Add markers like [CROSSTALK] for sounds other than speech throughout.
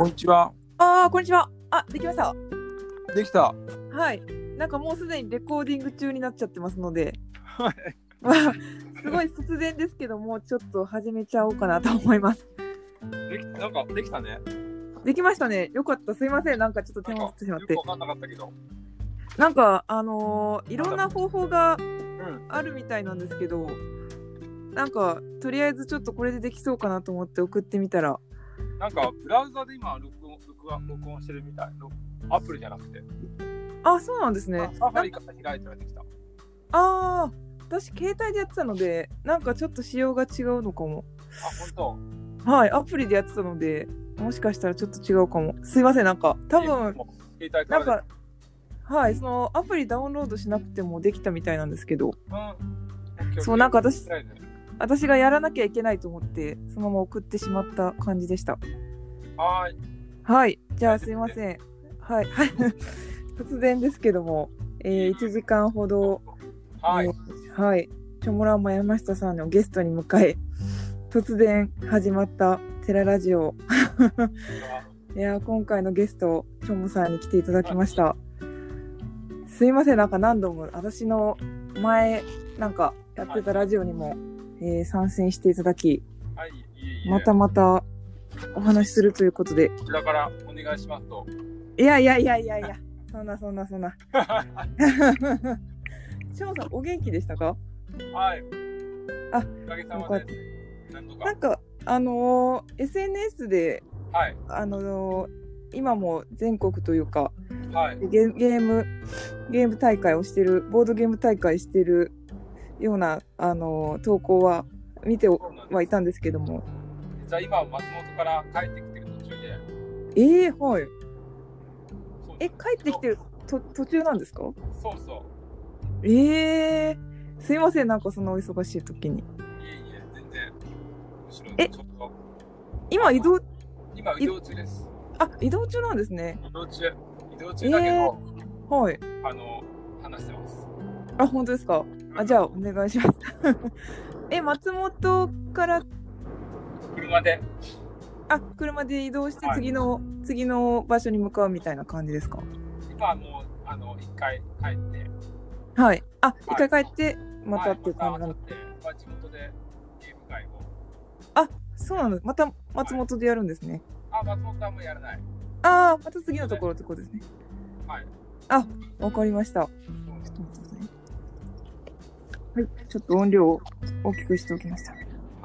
こんにちは。ああ、こんにちは。あ、できました。できた。はい。なんかもうすでにレコーディング中になっちゃってますので、はい。まあ、すごい突然ですけども、ちょっと始めちゃおうかなと思います。できなんかできたね。できましたね。よかった。すいません。なんかちょっと手間取ってしまってよく。わかんなかったけど。なんか、あのーいろんな方法がうん。あるみたいなんですけど、なんか、とりあえずちょっとこれでできそうかなと思って送ってみたら、なんかブラウザで今録音録音録音してるみたい。録アプリじゃなくて。あ、そうなんですね。サファリから開いたらできた。ああ、私、携帯でやってたので、なんかちょっと仕様が違うのかも。あ、本はい、アプリでやってたので、もしかしたらちょっ多違うかも。すいません、なんか、当。多分、携帯かなん。か、はい、そのアプリダウンロードしなくてもできたみたいなんですけど、うん。そうなんか私はい私がやらなきゃいけないと思って、そのまま送ってしまった感じでした。はーい。はい、じゃあすいません。はい、はい。[LAUGHS] 突然ですけども、えー、1時間ほど、はい。えーはい、チョモランマ山下さんをゲストに迎え、突然始まったテララジオ。[LAUGHS] いやー今回のゲスト、チョモさんに来ていただきました。すいません、なんか何度も私の前、なんかやってたラジオにも、えー参戦していただき、はい。いえいえ。またまたお話しするということで。こちらからお願いしますと。いやいやいやいやいや、そんなそんなそんな。チョモさん、お元気でしたか？はい。あおかげさよまで。なんか、あのー SNS で、はい。あのー今も全国というか、はい。ゲゲーム、ゲーム大会をしてる、ボードゲーム大会してるような、あのー投稿は見てはいたんですけども。実は今、松本から帰ってきてる途中で。ええはい。え、帰ってきてると途中なんですか？そうそう。ええすいません、なんかそんなお忙しい時に。いえいえ、全然。え？今移動、今、移動中です。あ、移動中なんですね。移動中。移動中だけど、えはい。あの、話してます。あ、本当ですか？あ、じゃあお願いします。[LAUGHS] え、松本から、車で、あ、車で移動してはい次の、次の場所に向かうみたいな感じですか？今はもう、あの、一回帰って、はい。あ、い一回帰って、またっていう感じなの。はいまあ地元でゲーム会を。そうなのまた松本でやるんですね。あ、松本はもうやらない。ああ、また次のところってことですね。はい。わかりました。はい。ちょっと音量を大きくしておきました。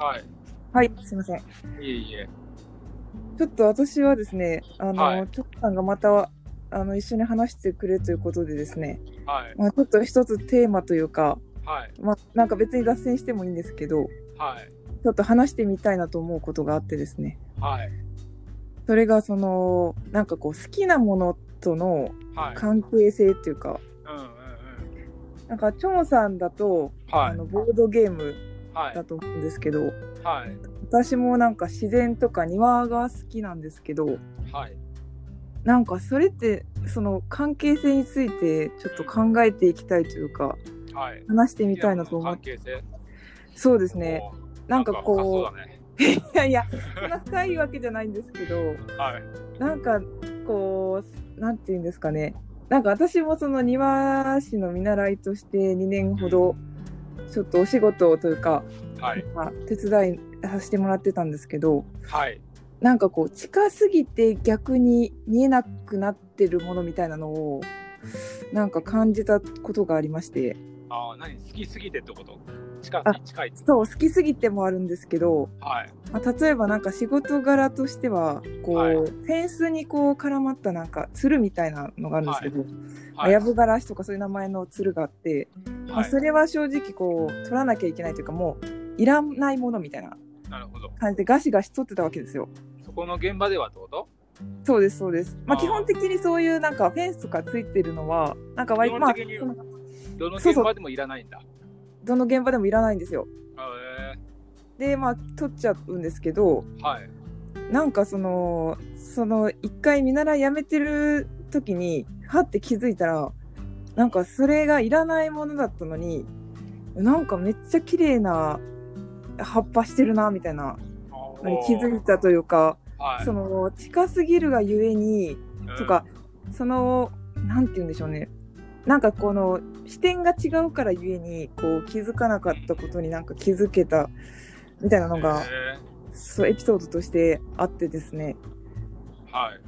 はい。はい。すいません。いえいえ。ちょっと私はですね、あの、はいちょっとさんがまた、あの、一緒に話してくれということでですね、はい。まあ、ちょっと一つテーマというか、はい。まあ、なんか別に脱線してもいいんですけど、はい。ちょっと話してみたいなと思うことがあってですね。はい。それがその、なんかこう、好きなものとのはい。関係性っていうか。なんか、チョモさんだと、はい。あの、ボードゲームはいだ。と思うんですけど、はい。私もなんか自然とか庭が好きなんですけど、はい。なんかそれって、その関係性についてちょっと考えていきたいというか、はい。話してみたいなと思って。関係性。そうですね。なんかこだね。う、[LAUGHS] いやいや、そんな深いわけじゃないんですけど、はい。なんかこう、なんていうんですかね。なんか私もその庭師の見習いとして2年ほど、ちょっとお仕事というか、はい。まあ、手伝いさせてもらってたんですけど、はい。なんかこう近すぎて逆に見えなくなってるものみたいなのをなんか感じたことがありましてああ、何？好きすぎてってこと？近近い。そう好きすぎてもあるんですけど、はい。まあ、例えばなんか仕事柄としてはこう、はいフェンスにこう絡まったなんかつるみたいなのがあるんですけど、まあはい。やぶがらしとかそういう名前のつるがあって、まあ、はいそれは正直こう取らなきゃいけないというかもういらないものみたいな。感じでガシガシ取ってたわけですよ。そこの現場ではってこと？そうです、そうです。まあ、基本的にそういうなんかフェンスとかついてるのは、なんか割と、まあ、どの現場でもいらないんだ。どの現場でもいらないんですよ。へで、まあ、取っちゃうんですけど、えはい。なんかその、その、一回見習い辞めてる時に、はって気づいたら、なんかそれがいらないものだったのに、なんかめっちゃ綺麗な葉っぱしてるな、みたいなのに気づいたというか、はい。その近すぎるがゆえにうんとか、そのなんて言うんでしょうねなんかこの視点が違うからゆえにこう気づかなかったことになんか気づけたみたいなのが、へそうエピソードとしてあってですねーはい。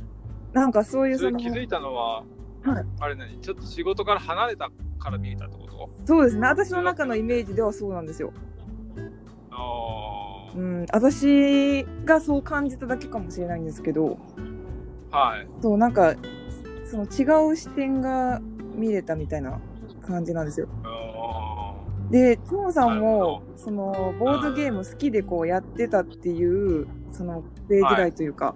なんかそういうそそのれ気づいたのは、はいあれ何？ちょっと仕事から離れたから見えたってこと？そうですね私の中のイメージではそうなんですよ。あうん、私がそう感じただけかもしれないんですけどあ。はい。そうなんかその違う視点が見れたみたいな感じなんですよ。あでトモさんもほそのボードゲーム好きでこうやってたっていうそのプレイ時代というか、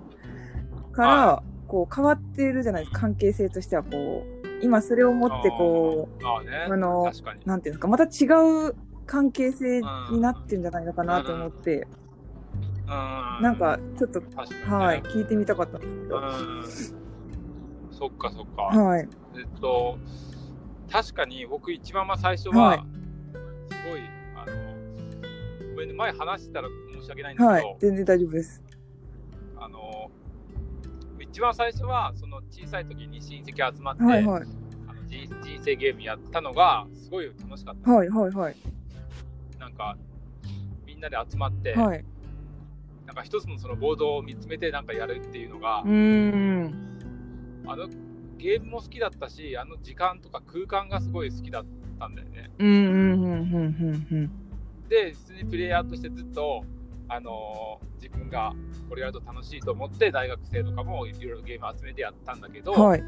から、はこう変わってるじゃないですか。関係性としてはこう今それを持ってこー。あの。なんていうんですかまた違う関係性になってるんじゃないのかなと思って、うん。なんかちょっとはい聞いてみたかったんですけど、うん。そっかそっか。はい。えっと、確かに僕一番まあ最初は、はい。すごい、あの、ごめんね、前話してたら申し訳ないんだけど、はい全然大丈夫です。あの、一番最初は、その小さい時に親戚集まって、はいはい。あの人人生ゲームやったのが、すごい楽しかった。はいはいはい。なんか、みんなで集まって、はい。なんか一つのそのボードを見つめてなんかやるっていうのがう、ーんあのゲームも好きだったし、あの時間とか空間がすごい好きだったんだよね。うんうんうんうんうんうん。で、普通にプレイヤーとしてずっと、あのー自分がこれやると楽しいと思って、大学生とかもいろいろゲーム集めてやったんだけど、はい。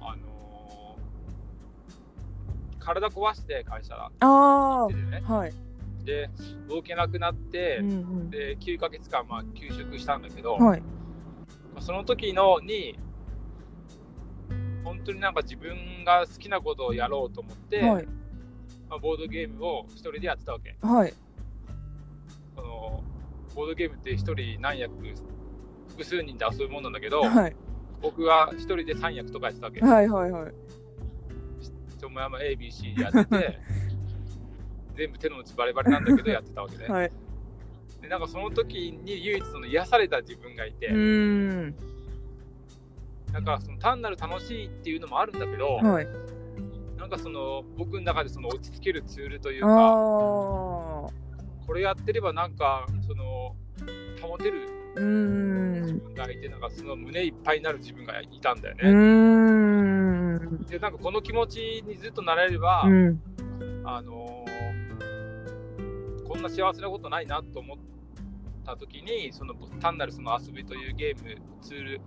あのー体壊して会社ああでね、はい。で、動けなくなって、うんうん。で、9ヶ月間、まあ、休職したんだけど、はい。まあその時のに、本当になんか自分が好きなことをやろうと思って、はいまあ、ボードゲームを一人でやってたわけ。はいそのボードゲームって一人何役、複数人で遊ぶもんなんだけど、はい僕は一人で3役とかやってたわけ。はいはいはいちょもやま ABC でやってて、[LAUGHS] 全部手の内バレバレなんだけどやってたわけね。はいでなんかその時に唯一その癒された自分がいて、うーん。なんかその単なる楽しいっていうのもあるんだけど、はい。なんかその僕の中でその落ち着けるツールというあか、あこれやってればなんかその保てる自分がいて、なんかその胸いっぱいになる自分がいたんだようね。で、なんかこの気持ちにずっとなれれば、うん。あのーこんな幸せなことないなと思った時に、その単なるその遊びというゲーム、ツール、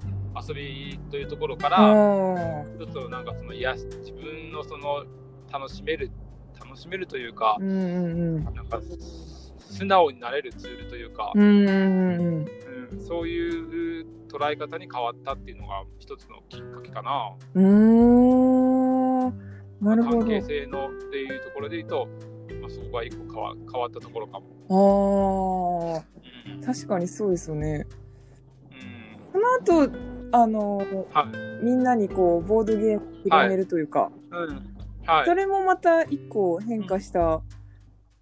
遊びというところかあら、ーちょっとなんかその癒し自分のその楽しめる、楽しめるというかう、んうんなんか素直になれるツールというか、うんうんうんうん。そういう捉え方に変わったっていうのが一つのきっかけかな。うん。なるほど。関係性のっていうところで言うと、まあ、そこが一個変わ変わったところかも。あうんあ確かにそうですよねうんその後あのはい。みんなにこうボードゲームを広めるというか、うん。はい。それもまた一個変化した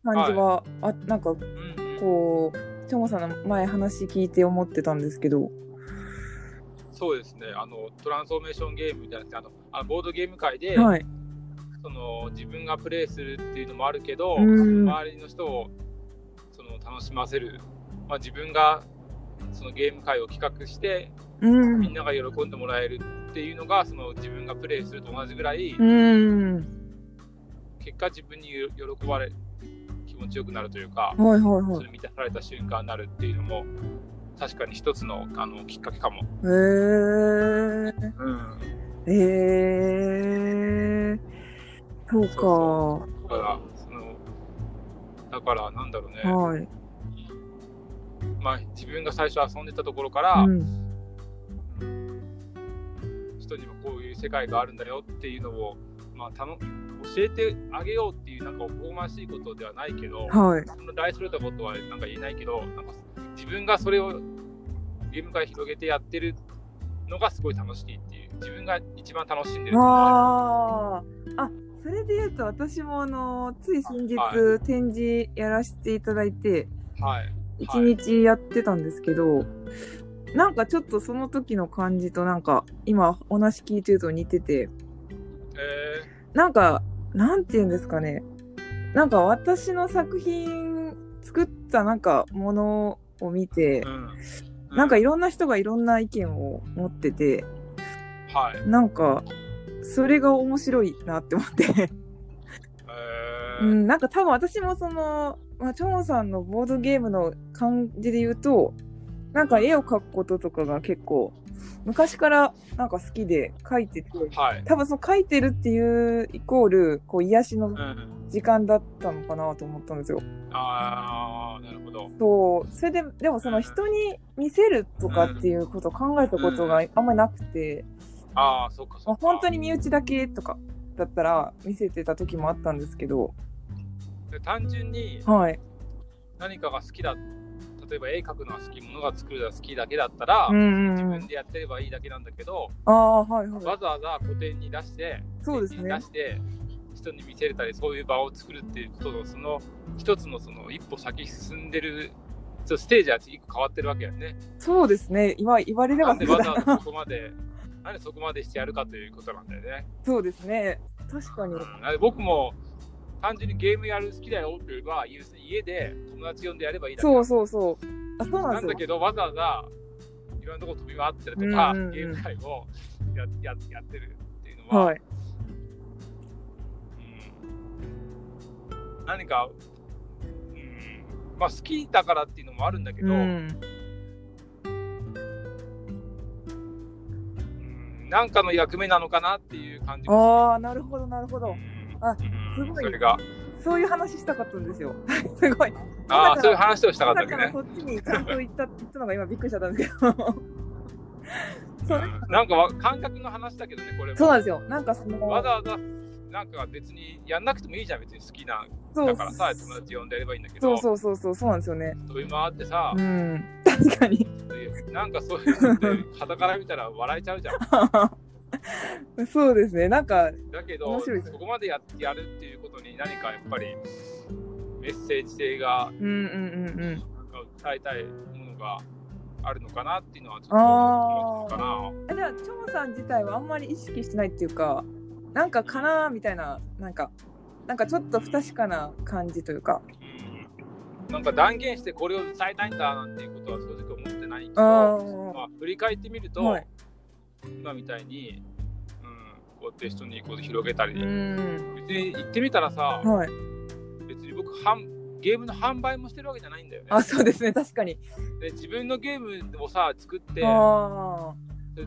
感じは、あなんかうんうんこうチョモさんの前話聞いて思ってたんですけどそうですね。あの、トランスフォーメーションゲームじゃなくて、あの、あのボードゲーム界で、はいその、自分がプレイするっていうのもあるけど、うん周りの人を、その、楽しませる。まあ、自分が、そのゲーム会を企画して、うんみんなが喜んでもらえるっていうのが、その、自分がプレイすると同じぐらい、うん結果自分に喜ばれ、気持ちよくなるというか、はいはいはそれ満たされた瞬間になるっていうのも、確かに一つのあのきっかけかも。いへえうん。へえそうかそだから、その、だからなんだろうね、はい。まあ自分が最初遊んでたところから、うん。人にもこういう世界があるんだよっていうのを、まあ、たの教えてあげようっていうなんかおこがましいことではないけど、はい。その大それたことはなんか言えないけど、なんか自分がそれをゲーム界広げてやってるのがすごい楽しいっていう、自分が一番楽しんでるああそれで言うと私もあのつい先日、は展示やらせていただいてるはい。一日やってたんですけど、なんかちょっとその時の感じとなんか今お話聞いてると似てて、えなんか、なんて言うんですかね。なんか私の作品作ったなんかものを見てー、うん。なんかいろんな人がいろんな意見を持ってて、はい。なんか、それが面白いなって思って。えーうん、なんか多分私もその、まあ、チョモさんのボードゲームの感じで言うと、なんか絵を描くこととかが結構、昔からなんか好きで描いてて、はい。多分その描いてるっていうイコール、こう癒しのうん。時間だったのかなと思ったんですよ。ああ、なるほど。そう。それで、でもその人に見せるとかっていうことを考えたことがあんまりなくて、ああ、そっかそまあっか。本当に身内だけとかだったら見せてた時もあったんですけど、で単純にはい。何かが好きだ、例えば絵描くのが好き、物が作るのが好きだけだったら、うんうん自うん。分でやってればいいだけなんだけど、ああ、はいはい。わざわざ古典に出して、そうですね出。して、人に見せれたり、そういう場を作るっていうことの、その一つのその一歩先進んでる、ステージは一個変わってるわけやね。そうですね。今言われればなんでわざわざそこまで、なんでそこまでしてやるかということなんだよね。そうですね。確かに。うん、僕も単純にゲームやる好きだよって言えば、家家で友達呼んでやればいいだけそうそうそう。あ、そうなん。なんだけど、わざわざいろんなとこ飛び回ってるとか、うんうんうんゲーム会をやややってるっていうのは、はい。うん何か、うんまあ、好きだからっていうのもあるんだけど、ううんん。なんかの役目なのかなっていう感じもああ、なるほど、なるほど。うんあうんすごいそれが、そういう話したかったんですよ。[LAUGHS] すごい。ああ、そういう話をしたかまったわけね。そっちにちゃんと行ったって言ったのが今びっくりしちゃったんですけど。[LAUGHS] そうなんかわ感覚の話だけどね、これも。そうなんですよ。なんかその、わざわざ、なんか別にやんなくてもいいじゃん、別に好きな。だからさ、友達呼んでやればいいんだけど、そうそうそうそう、そうなんですよね。飛び回ってさ、うん。確かに。でなんかそういうのって、傍から見たら笑えちゃうじゃん。[LAUGHS] そうですね。なんか、だけど、面白いですそこまでややるっていうことに何かやっぱりメッセージ性がうんうんうんうん。なんか伝えたいものがあるのかなっていうのはちょっと思うかな。えじゃあ、チョモさん自体はあんまり意識してないっていうか、なんかかなーみたいな、なんか、なんかちょっと不確かな感じというか。うんなんか断言してこれを伝えたいんだなんていうことは正直思ってないけど、あまあ、振り返ってみると、はい今みたいに、うん、こうやって人にこう広げたり、あ。うん。別に言ってみたらさ、はい。別に僕販ゲームの販売もしてるわけじゃないんだよね。あ、そうですね。確かに。で自分のゲームをさ作って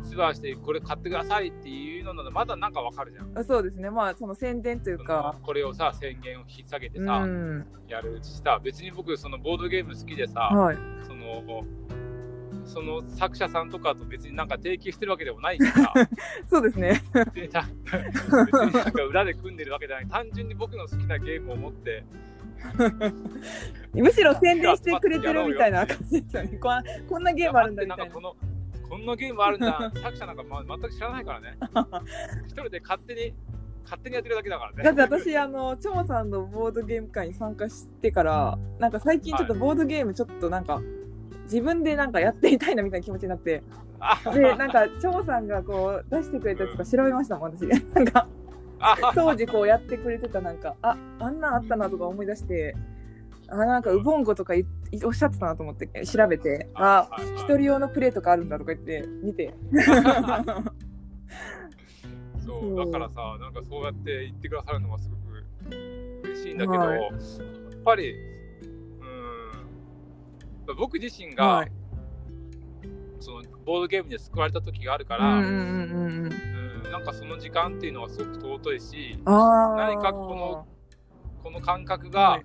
ツアーしてこれ買ってくださいっていうのならまだなんかわかるじゃん。あ。そうですね。まあ、その宣伝というか。これをさ宣言を引っ提げてうさ、ん。やるしさ別に僕そのボードゲーム好きでさ、はい。そのその作者さんとかと別になんか提携してるわけでもないしさ [LAUGHS] そうですね。別になんか裏で組んでるわけじゃない単純に僕の好きなゲームを持って [LAUGHS] むしろ宣伝してくれてるみたいな感じですよね。こんこんなゲームあるんだみたいなこ。んなゲームあるんだ。作者なんか、ま、全く知らないからね。一人で勝手に勝手にやってるだけだからね。だって私、あの、チョモさんのボードゲーム会に参加してから、なんか最近ちょっとボードゲームちょっとなんか、自分でなんかやってみたいなみたいな気持ちになって、あ [LAUGHS] で、なんか、チョモさんがこう出してくれたやつとか調べましたもん、私。なんか、あ当時こうやってくれてたなんか、あ、あんなんあったなとか思い出して、あ、なんかウボンゴとかいおっしゃってたなと思って調べて、あ、一人用のプレーとかあるんだとか言って見て。そ [LAUGHS] そう。うだからさなんかそうやって言ってくださるのはすごく嬉しいんだけど、はい。やっぱりうん僕自身が、はい。そのボードゲームで救われた時があるかうら、んうんなんかその時間っていうのはすごく尊いしああ。何かこのこの感覚が、はい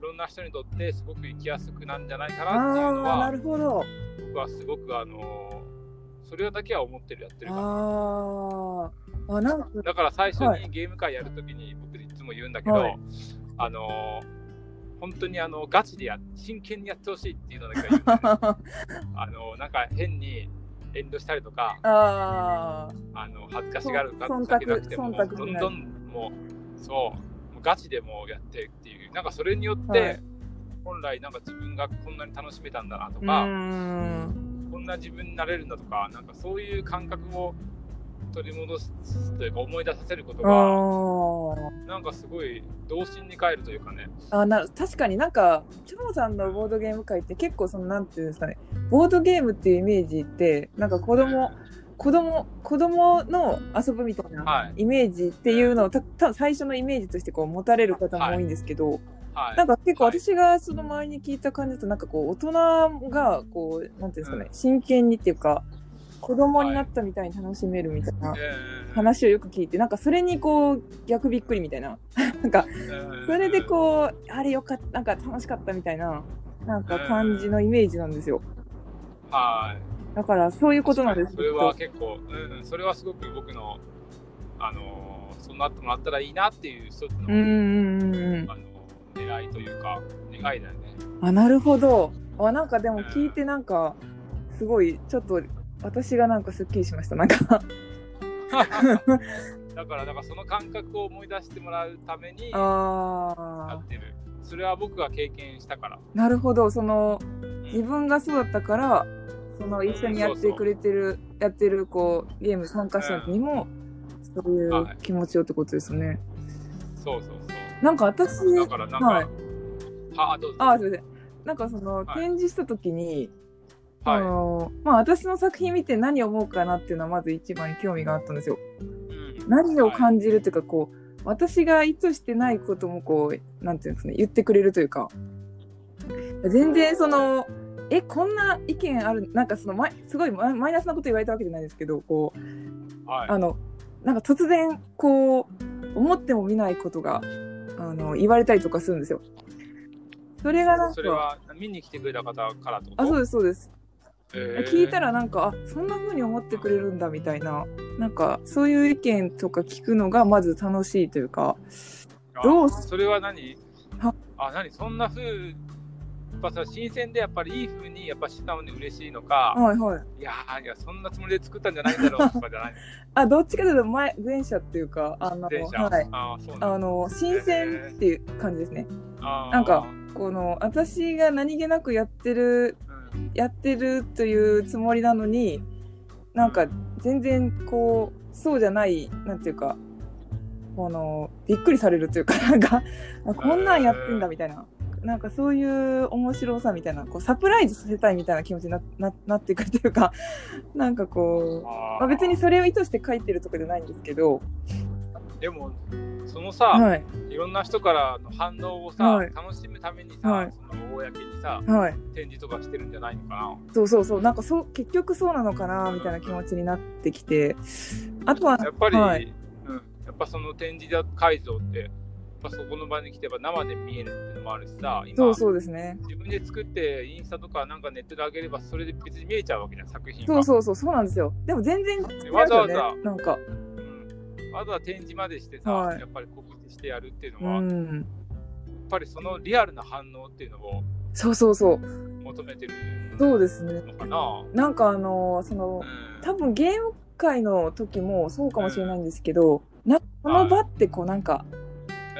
い、ろんな人にとってすごく生きやすくなんじゃないかなっていうのああ、なはるほど。僕はすごくあのそれだけは思ってるやってるからああ。あ、なんか、だから最初はにゲーム会やるときに僕いつも言うんだけど、はいあの本当にあのガチでや真剣にやってほしいっていうのだけは言うね [LAUGHS] あのなんか変に遠慮したりとかああ。あの恥ずかしがるかそんだけなくてもどんどんもうそうガチでもうやってっていうなんかそれによって、はい本来なんか自分がこんなに楽しめたんだなとうか、ん。こんな自分になれるんだとか、なんかそういう感覚を取り戻すというか思い出させることが、あなんかすごい童心に帰るというかね。あ。あな確かになんか、チョモさんのボードゲーム界って結構その、なんていうんですかね、ボードゲームっていうイメージって、なんか子供、子供、子供の遊ぶみたいはないイメージっていうのを、た多分最初のイメージとしてこう持たれる方も多いんですけど、はい。なんか結構はい私がその周りに聞いた感じだと、なんかこう大人がこう、なんていうんですかね、うん真剣にっていうか、子供になったみたいに楽しめるみたいなえー話をよく聞いて、なんかそれにこう逆びっくりみたいな。[LAUGHS] なんか、それでこう、あれよかった、なんか楽しかったみたいな、なんか感じのイメージなんですよ。うんはい。だからそういうことなんですそれは結構、うん、それはすごく僕の、あのーそうなってもらったらいいなっていう一つの。あの狙いというか、願いだよね。あ、なるほど。あ、なんかでも聞いてなんか、すごい、ちょっと、私がなんかスッキリしました。なんか [LAUGHS] だから、だからその感覚を思い出してもらうためにやあってる。それは僕が経験したから。ー、なるほど。その、うん自分がそうだったから、その一緒にやってくれてる、やってるこう、ゲーム参加者にも、そういう気持ちをってことですよね。そうそうそう。なんか私、だからなんか、はいはあ、どうぞ。あ、すみません。なんかその、はい展示した時に、あはい。の、まあ私の作品見て何を思うかなっていうのはまず一番に興味があったんですよ。うん何を感じるというか、こう、私が意図してないこともこう、なんていうんですかね、言ってくれるというか、全然その、え、こんな意見ある、なんかその、マイすごいマイマイナスなこと言われたわけじゃないですけど、こう、はい。あの、なんか突然、こう、思っても見ないことが、あの、言われたりとかするんですよ。それがなんか、それは見に来てくれた方からと？あ、そうです、そうです。えー聞いたらなんか、あ、そんな風に思ってくれるんだみたいな、なんか、そういう意見とか聞くのがまず楽しいというか、あどうそれは何？はあ、何？そんな風やっぱさ、新鮮でやっぱりいい風にやっぱ素直に嬉しいのか、はいはい。いやーいや、そんなつもりで作ったんじゃないんだろう [LAUGHS] とかじゃないあ、どっちかというと前、前者っていうか、あの。はい。あーそうあの、新鮮っていう感じですね。なんか、この、私が何気なくやってる、うんやってるというつもりなのに、なんか、全然、こう、そうじゃない、なんていうか、この、びっくりされるというか、なんか、あこんなんやってんだみたいな。なんかそういう面白さみたいな、こうサプライズさせたいみたいな気持ちになななってくるというか、[LAUGHS] なんかこう、まあ、別にそれを意図して書いてるとかじゃないんですけど、でも、そのさ、はい、い、ろんな人からの反応をさ、はい。楽しむためにさ、はい。その公にさ、はい。展示とかしてるんじゃないのかな。そうそうそう、なんかそう、結局そうなのかな、みたいな気持ちになってきて、あとは、やっぱり、はい。うん、やっぱその展示会場って、ぱそこの場に来てば生で見えるっていうのもあるしさ、今そうそうですね。自分で作ってインスタとかなんかネットで上げればそれで別に見えちゃうわけじゃん、作品が。そうそうそう、そうなんですよ。でも全然違うね。わざわざなんか、うん、わざわざ展示までしてさ、はいやっぱり告知してやるっていううのは、やっん。ぱりそのリアルな反応っていうのをそうそうそう。求めてるそうですね。のかな。なんかあの、その、うん多分ゲーム界の時もそうかもしれないんですけど、なこの場ってこうなんか、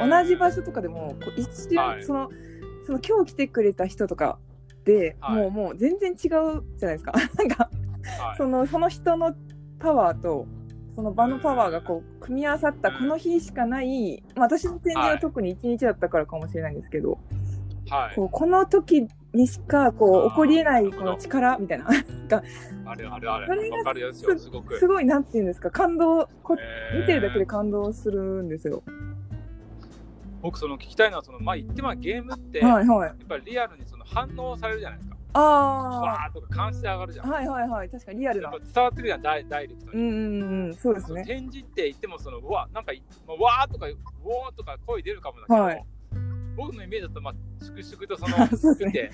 同じ場所とかでも、こう一瞬、はいその、その今日来てくれた人とかで、はいもうもう全然違うじゃないですか。[LAUGHS] なんか、はいその、その人のパワーと、その場のパワーがこう、組み合わさったこの日しかない、まあ私の展示は特に一日だったからかもしれないんですけど、はい。こうこの時にしかこう起こりえないこの力みたいな、あれあれあれ。すごく。すごいなんていうんですか、感動、こえー見てるだけで感動するんですよ。僕その聞きたいのはそのまあ言ってまあゲームって、やはいはい。っぱりリアルにその反応されるじゃないですか。あわーとか監視上がるじゃあ、ん。はいはいはい。確かにリアルな。伝わってるじゃんダイダイレクトに。うんうんうん、そうですね。展示って言ってもそのうわなんかまあわーとかうおーとか声出るかもだけど、はい僕のイメージだとまあ粛々とその [LAUGHS] そうですね見て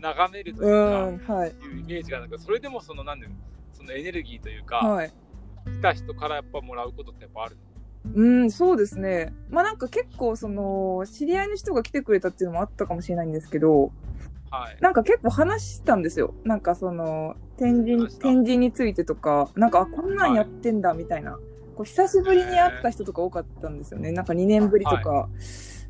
眺めるとういうか、ん、はい。いうイメージがなんかそれでもそのなんでそのエネルギーというか、はい。来た人からやっぱもらうことってやっぱある。うん、そうですね。まあなんか結構その、知り合いの人が来てくれたっていうのもあったかもしれないんですけど、はい。なんか結構話したんですよ。なんかその、展示展示についてとか、なんか、あ、こんなんやってんだみたいな。こう久しぶりに会った人とか多かったんですよね。なんか2年ぶりとか。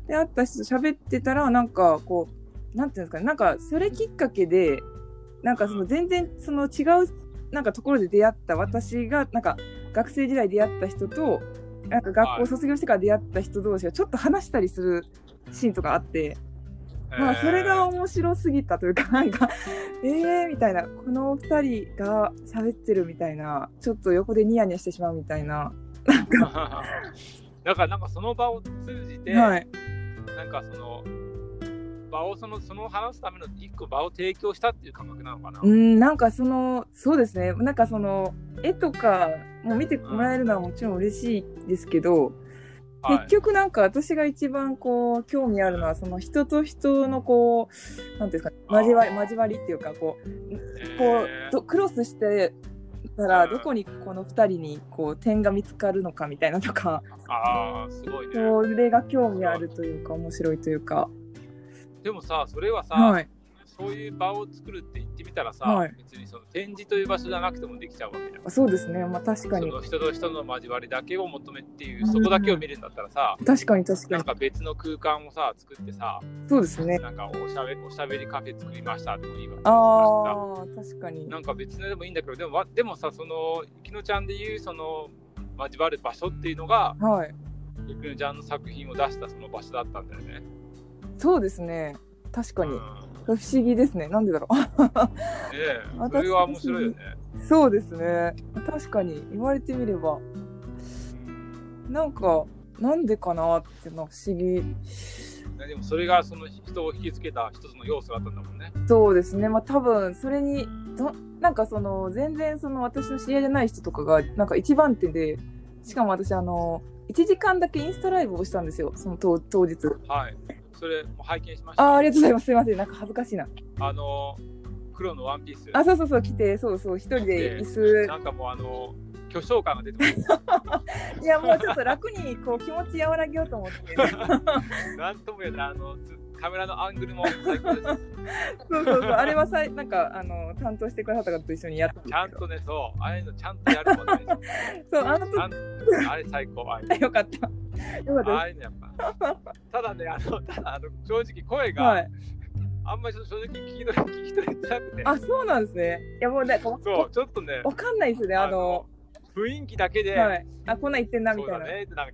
で、会った人と喋ってたら、なんかこう、なんていうんですかねなんかそれきっかけでなんかその全然その違うなんかところで出会った私がなんか学生時代出会った人となんか学校卒業してから出会った人同士がちょっと話したりするシーンとかあって、まあそれが面白すぎたというか [LAUGHS] なんかえーみたいな。この二人が喋ってるみたいな。ちょっと横でニヤニヤしてしまうみたいな。なんか。[LAUGHS] だからなんかその場を通じて、はい。なんかその場をそのその話すための一個場を提供したっていう感覚なのかな。うんなんかそのそうですね。なんかその絵とかも見てもらえるのはもちろん嬉しいですけど、はい。結局なんか私が一番こう興味あるのはその人と人のこうなんていうんですか交わり交わりっていうかこうこうクロスしてたうん。らどこにこの2人にこう点が見つかるのかみたいなとかああすごいね。それが興味あるというか面白いというかでもさそれはさ、はい。そういう場を作るって言ってみたらさ、はい。別にその展示という場所じゃなくてもできちゃうわけじゃん。そうですね。まあ確かに。その人と人の交わりだけを求めっていう、そこだけを見るんだったらさ、確かに確かに。なんか別の空間をさ作ってさ、そうですね。なんかおしゃべおしゃべりカフェ作りましたでもいいわけああ確かに。なんか別のでもいいんだけど、でもわでもさ、その、ゆきのちゃんで言う、その、交わる場所っていうのが、はい。ゆきのちゃんの作品を出したその場所だったんだよね。そうですね。確かに。うん。不思議ですね。なんでだろねえ、[LAUGHS] 私それは面白いよね。うそうですね。確かに。言われてみれば。なんかなんでかなっていうのは不思議。ねでもそれがその人を引きつけた一つの要素だったんだもんね。そうですね。まあ多分それにどなんかその全然その私の知り合いじゃない人とかがなんか一番手でしかも私あの1時間だけインスタライブをしたんですよ。その当当日。はい。それも拝見しました。あーありがとうございますすいませんなんか恥ずかしいなあの、黒のワンピース。あそうそうそう来てそうそう一人で椅子なんかもうあの、巨匠感が出てます。[LAUGHS] いやもうちょっと楽にこう気持ち和らげようと思って [LAUGHS] なんとも言えない、あの、つカメラのアングルも最高です。そうそうそうあれはさいなんかあの担当してくださった方と一緒にやったちゃんとね、そう、ああいうのちゃんとやるもんね。[LAUGHS] そうあの時あれ最高。あよかったああいうのやっぱ。ただね、あの、ただあの正直声が、はい。あんまり正直聞き取り聞き取りづらくて。あそうなんですね。いやもうねこそう、ちょっとね、わかんないですよねあの。雰囲気だけで、はい。あこんなん言ってんなみたいな。ねなん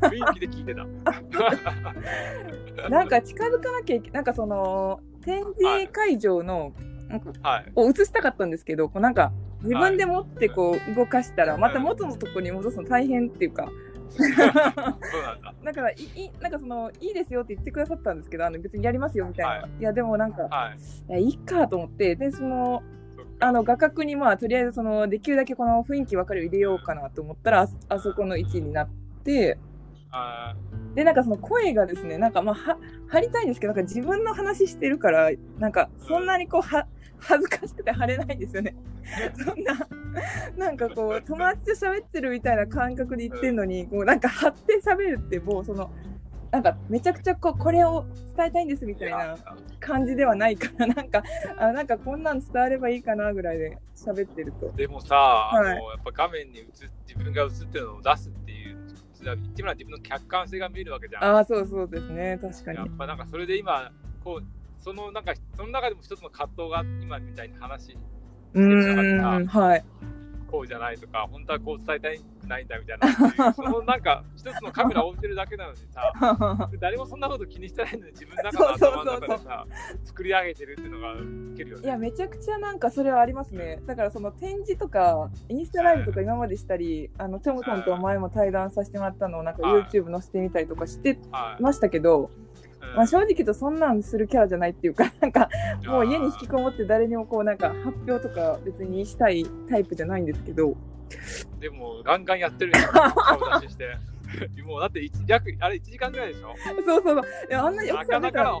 か雰囲気で聞いてた。[LAUGHS] なんか近づかなきゃいけなんかその展示会場の、はい。を映したかったんですけどこうなんか自分で持ってこう動かしたらまた元のとこに戻すの大変っていうかだ。[LAUGHS] だからいいなんかそのいいですよって言ってくださったんですけどあの別にやりますよみたいな、、はいやでもなんかはい。いやいいかと思ってでそのあの画角にまあとりあえずそのできるだけこの雰囲気分かるよう入れようかなと思ったらああそこの位置になってあでなんかその声がですねなんかまあは張りたいんですけどなんか自分の話してるからなんかそんなにこうは恥ずかしくて張れないんですよね。そんななんかこう [LAUGHS] 友達と喋ってるみたいな感覚で言ってるのにこうなんか張って喋るってもうそのなんかめちゃくちゃこうこれを伝えたいんですみたいな感じではないからなんかあなんかこんなん伝わればいいかなぐらいで喋ってると。でもさ、あのはい。やっぱ画面に映自分が映ってるのを出すって言ってみれば自分の客観性が見えるわけじゃん。ああそうそうですね確かにやっ。ぱなんかそれで今、こう、そのなんか、その中でも一つの葛藤が今みたいに話、うーんはい。こうじゃないとか、本当はこう伝えたいないんだみたいな、そのなんか一つのカメラを置いてるだけなのにさ、[LAUGHS] 誰もそんなこと気にしてないのに自分の中の頭の中でさ、作り上げてるっていうのがウケるよね。いやめちゃくちゃなんかそれはありますね。だからその展示とかインスタライブとか今までしたりあのチョムソンと前も対談させてもらったのをなんかはい。YouTube 載せてみたりとかしてはい。ましたけど、うん。まあ、正直言うとそんなんするキャラじゃないっていうかなんかもう家に引きこもって誰にもこうなんか発表とか別にしたいタイプじゃないんですけどでも、ガンガンやってるよ、顔出しして。[LAUGHS] もうだって一約、あれ1時間ぐらいでしょ？そうそうそう。いやあんなになかなかの、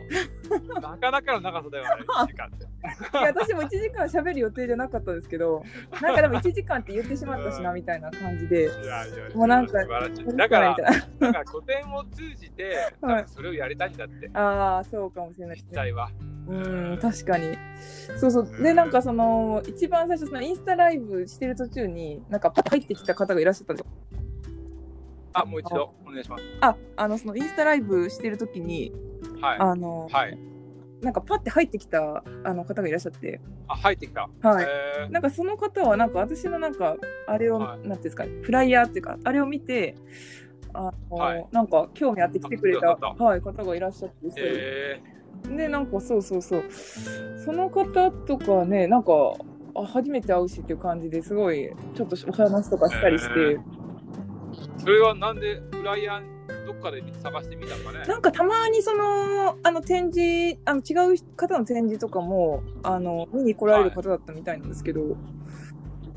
なかなかの長さだよ、あれ、1時間って。[LAUGHS] いや私も1時間喋る予定じゃなかったんですけど [LAUGHS] なんかでも1時間って言ってしまったしなみたいな感じで。いやいやもうなんかだからだから古典を通じて、それをやりたいんだって、ああそうかもしれない実際は。うん確かに。そうそう。でなんかその一番最初そのインスタライブしてる途中になんか入ってきた方がいらっしゃったんですよあ、もう一度お願いします。ああのそのインスタライブしてる時にはい。あの、はい。なんかパッて入ってきたあの方がいらっしゃって。あ、入ってきた。はい。なんかその方はなんか私のなんかあれを、はい。なんていうんですかフライヤーっていうかあれを見てあの、はい。なんか興味あって来てくれたはい、方がいらっしゃって。それへでなんかそうそうそう。その方とかねなんかあ初めて会うしっていう感じですごいちょっとお話とかしたりして、へーそれはなんでフライヤーどっかで探してみたのかね？なんかたまにそのあの展示あの違う方の展示とかもあの見に来られる方だったみたいなんですけど、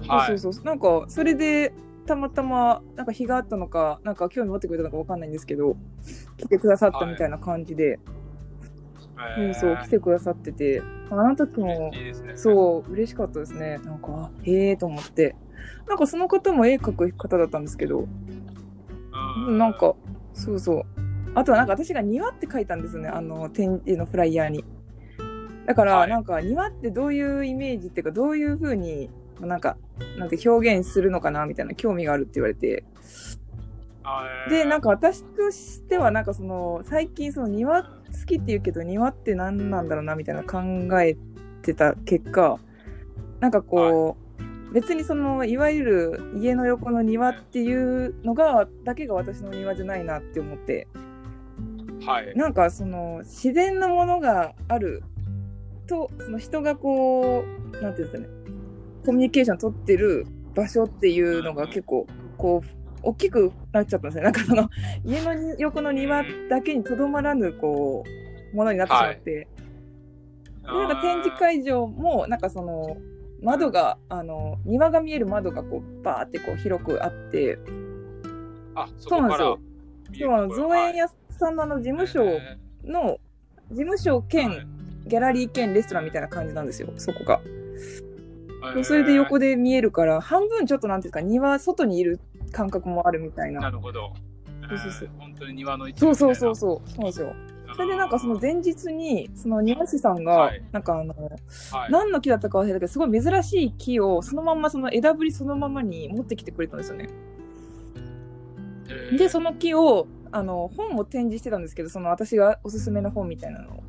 はい。そうそうそう。なんかそれでたまたまなんか日があったのかなんか興味持ってくれたのかわかんないんですけど来てくださったみたいな感じで、へー。そうそう来てくださってて。あの時もね。そう嬉しかったですね。なんかへえと思って。なんかその方も絵描く方だったんですけど。うなんかそうそう。あとはなんか私が庭って書いたんですよね。あの展示のフライヤーに。だからはい。なんか庭ってどういうイメージっていうかどういう風になんかなんて表現するのかなみたいな興味があるって言われて。でなんか、か私としてはなんかその最近その庭好きって言うけど庭って何なんだろうなみたいな考えてた結果なんかこう、別にそのいわゆる家の横の庭っていうのがだけが私の庭じゃないなって思って。はい。なんかその自然のものがあるとその人がこうなんていうんですかねコミュニケーション取ってる場所っていうのが結構こう大きくなっちゃったんですね。なんかその家のに横の庭だけにとどまらぬこうものになってしまって、でなんか展示会場もなんかその窓があの庭が見える窓がこうバーってこう広くあって。あ、そそうなんですよ。今日は造園屋さんのあの事務所への事務所ー兼ギャラリー兼レストランみたいな感じなんですよ、そこが。はいそれで横で見えるから、半分ちょっとなんていうか、庭、外にいる感覚もあるみたいな。なるほど。そうそうそう。えー本当に庭の一そうそうそうそう、そうなんですよ。それでなんかその前日に、その庭師さんがはい、なんかあの、はい、何の木だったか忘れたけど、すごい珍しい木を、そのまんまその枝ぶりそのままに持ってきてくれたんですよね。えーで、その木を、あの、本を展示してたんですけど、その私がおすすめの本みたいなのを。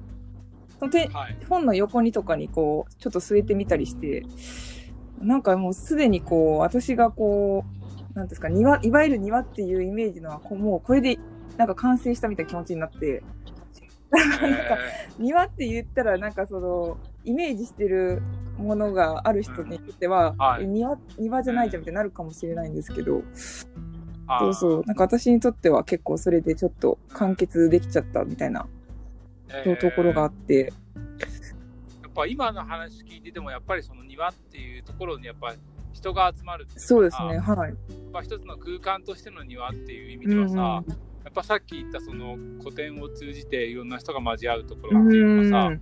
そのてはい。本の横にとかにこう、ちょっと据えてみたりして、なんかもうすでにこう、私がこう、なんですか、庭、いわゆる庭っていうイメージのは、もうこれで、なんか完成したみたいな気持ちになって、なんか、庭って言ったら、なんかその、イメージしてるものがある人にとっては、はい。え庭、庭じゃないじゃんみたいになるかもしれないんですけど、そうそう、なんか私にとっては結構それでちょっと完結できちゃったみたいなえー。ところがあって、やっぱ今の話聞いててもやっぱりその庭っていうところにやっぱり人が集まるっていうそうですね、はい。やっぱ一つの空間としての庭っていう意味うんではさ、うんやっぱさっき言ったその古典を通じていろんな人が交わるところっていうのがさ、うん。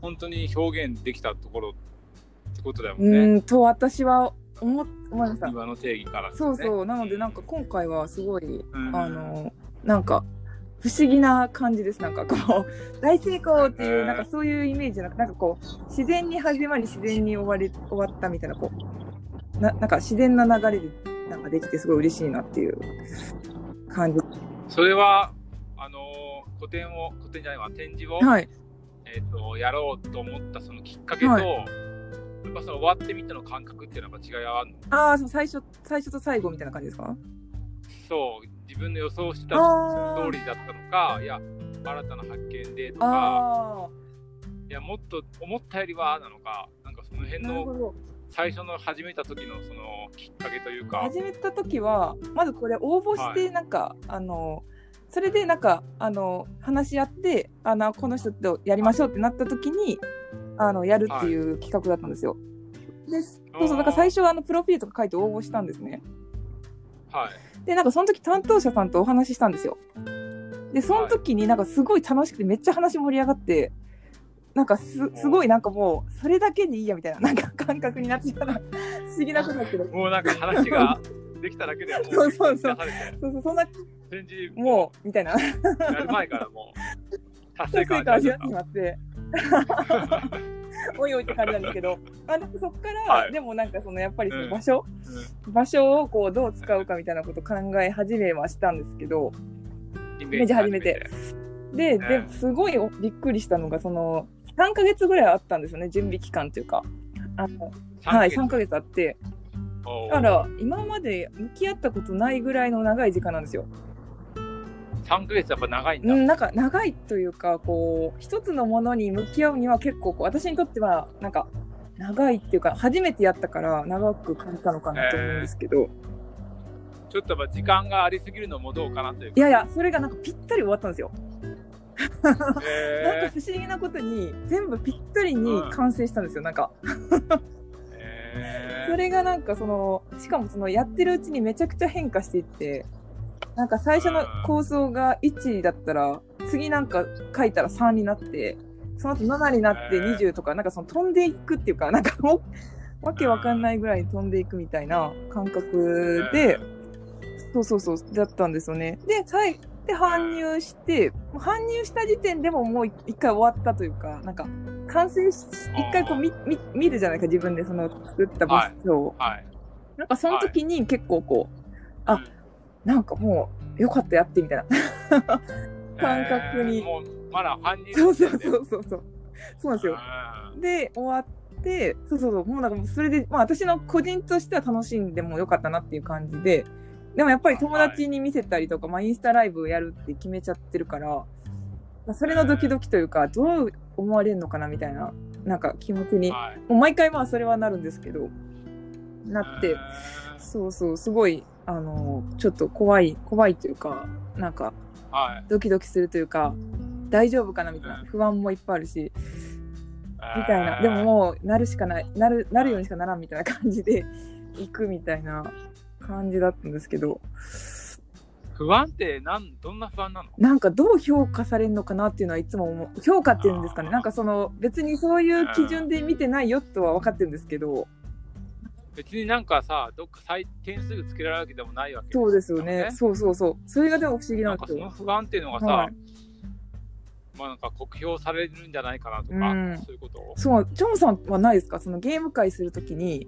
本当に表現できたところってことだもんうね、んと私は思いました。庭の定義から、ね、そうそう、なのでなんか今回はすごい、うん。あの、なんか不思議な感じです。なんかこう、[LAUGHS] 大成功っていう、うん。なんかそういうイメージじゃなくなんかこう、自然に始まり自然に終わり、終わったみたいな、こう、ななんか自然な流れでなんかできてすごい嬉しいなっていう感じ。それはあのー古典を古典じゃないわ。展示を、はい。えー、とやろうと思ったそのきっかけと、はい。やっぱその終わってみての感覚っていうのは違いはあるの？ああ、そう最初、最初と最後みたいな感じですか？そう。自分の予想した通りだったのかいや新たな発見でとかあいやもっと思ったよりはなのかなんかそのあ、辺の。最初の始めた時のそのきっかけというか始めた時はまずこれ応募してなんか、あのそれでなんかあの話し合ってあのこの人とやりましょうってなった時にあのやるっていう企画だったんですよ。でそうそうだから最初はあのプロフィールとか書いて応募したんですね。はいでなんかその時担当者さんとお話ししたんですよ。でその時になんかすごい楽しくてめっちゃ話盛り上がって。なんかすすごいなんかもうそれだけでいいやみたいななんか感覚になってしまう。不思議なことだけどもうなんか話ができただけでもうそうそうそう。そうそうそんな展示もうみたいな。やる前からもう達成感感味味わっててしまって。おいおいって感じなんですけど。あでもそっから、はい。でもなんかそのやっぱりそのうん。場所、た場所をこうどう使うかみたいなこと考え始めはしたんですけど。うんイメージ始めて。で、ですごいびっくりしたのが、その、3ヶ月ぐらいあったんですよね、準備期間というか。あのはい、3ヶ月あって。だから、今まで向き合ったことないぐらいの長い時間なんですよ。3ヶ月やっぱ長いんだ。うん、なんか長いというか、こう、一つのものに向き合うには結構こう、私にとっては、なんか、長いっていうか、初めてやったから長く感じたのかなと思うんですけど、ちょっとやっぱ時間がありすぎるのもどうかなといういやいや、それがなんかぴったり終わったんですよ。[LAUGHS] なんかへ不思議なことに、全部ぴったりに完成したんですよ、なんか。ーへー。それがなんかその、しかもそのやってるうちにめちゃくちゃ変化していって、なんか最初の構想が1だったら、次なんか書いたら3になって、その後7になって20とか、なんかその飛んでいくっていうか、なんかもう、わけわかんないぐらいに飛んでいくみたいな感覚で、そうそうそう、だったんですよね。で、最で搬入して、搬入した時点でももう一回終わったというか、なんか、完成し、一回こう見、見、見るじゃないか、自分でその作ったボスを。はい。なんかその時に結構こう、あうんなんかもう、よかったやってみたいな。[LAUGHS] 感覚にえーもうまだ犯人そうそうそうそうそう。そうなんですよ。うで、終わって、そうそうそう、もうなんかそれで、まあ私の個人としては楽しんでもよかったなっていう感じで、でもやっぱり友達に見せたりとか、まあインスタライブやるって決めちゃってるから、まあそれのドキドキというか、どう思われるのかなみたいな、なんか気持ちに、はい。もう毎回まあそれはなるんですけど、なって、えそうそう、すごい、あの、ちょっと怖い、怖いというか、なんかドキドキするというか、大丈夫かなみたいなうん。不安もいっぱいあるし、みたいな。でももう、なるしかない、なる、なるようにしかならんみたいな感じで行くみたいな感じだったんですけど、不安ってなんどんな不安なの？なんかどう評価されるのかなっていうのはいつも思う。評価っていうんですかね。なんかその、別にそういう基準で見てないよとは分かってるんですけど、別になんかさどっか採点数つけられるわけでもないわけそうですよね。そうそうそう。それがでも不思議ななんんかですよ。その不安っていうのがさ、はい。まあなんか酷評されるんじゃないかなとか、うん。そういうこと？そう、チョンさんはないですか？そのゲーム会するときに、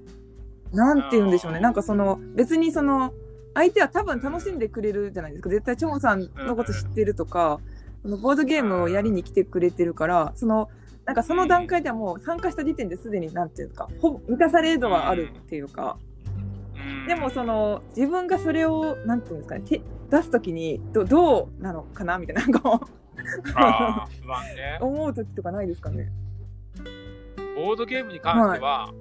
なんて言うんでしょうね。なんかその、別にその、相手は多分楽しんでくれるじゃないですか。絶対チョンさんのこと知ってるとか、そのボードゲームをやりに来てくれてるから、その、なんかその段階ではもう参加した時点ですでになんていうか、ほぼ満たされ度はあるっていうか、うんでもその、自分がそれを、なんていうんですかね、手出すときにど、どうなのかなみたいな、なんかね [LAUGHS] 思うときとかないですかね。ボードゲームに関しては、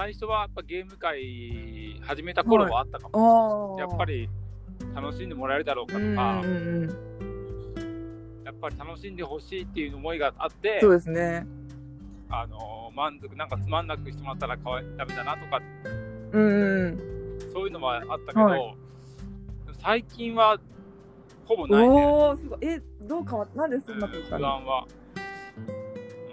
最初はやっぱゲーム会始めた頃はあったかも、ああ。やっぱり楽しんでもらえるだろうかとうんか、やっぱり楽しんでほしいっていう思いがあってそうですね。あの満足なんかつまんなくしてもらったらかわいダメだなとかうんうん。そういうのはあったけど、はい最近はほぼないねおお、すごい。え、どう変わっなんでそうなんですか？ね。不安は。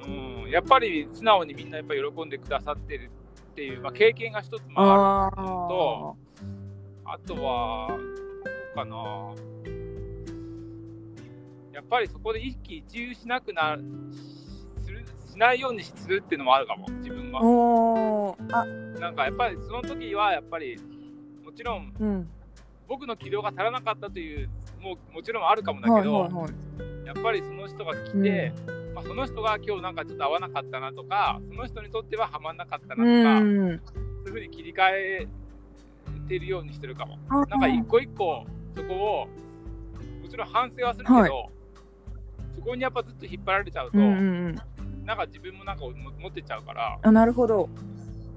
うん、やっぱり素直にみんなやっぱ喜んでくださってるっていう、まあ、経験が一つもある。とあとは、どうかな。やっぱりそこで一喜一憂しなくなる、するしないようにするっていうのもあるかも、自分は。なんかやっぱりその時はやっぱり、もちろんうん。僕の軌道が足らなかったという、もうもちろんあるかもだはいけど、はいはい。やっぱりその人が来て、まあ、その人が今日なんかちょっと合わなかったなとか、その人にとってはハマんなかったなとか、うん。そういうふうに切り替えてるようにしてるかも。あなんか一個一個そこを、もちろん反省はするけど、はいそこにやっぱずっと引っ張られちゃうと、うんうんうん。なんか自分もなんかも持ってっちゃうから、あ、なるほど。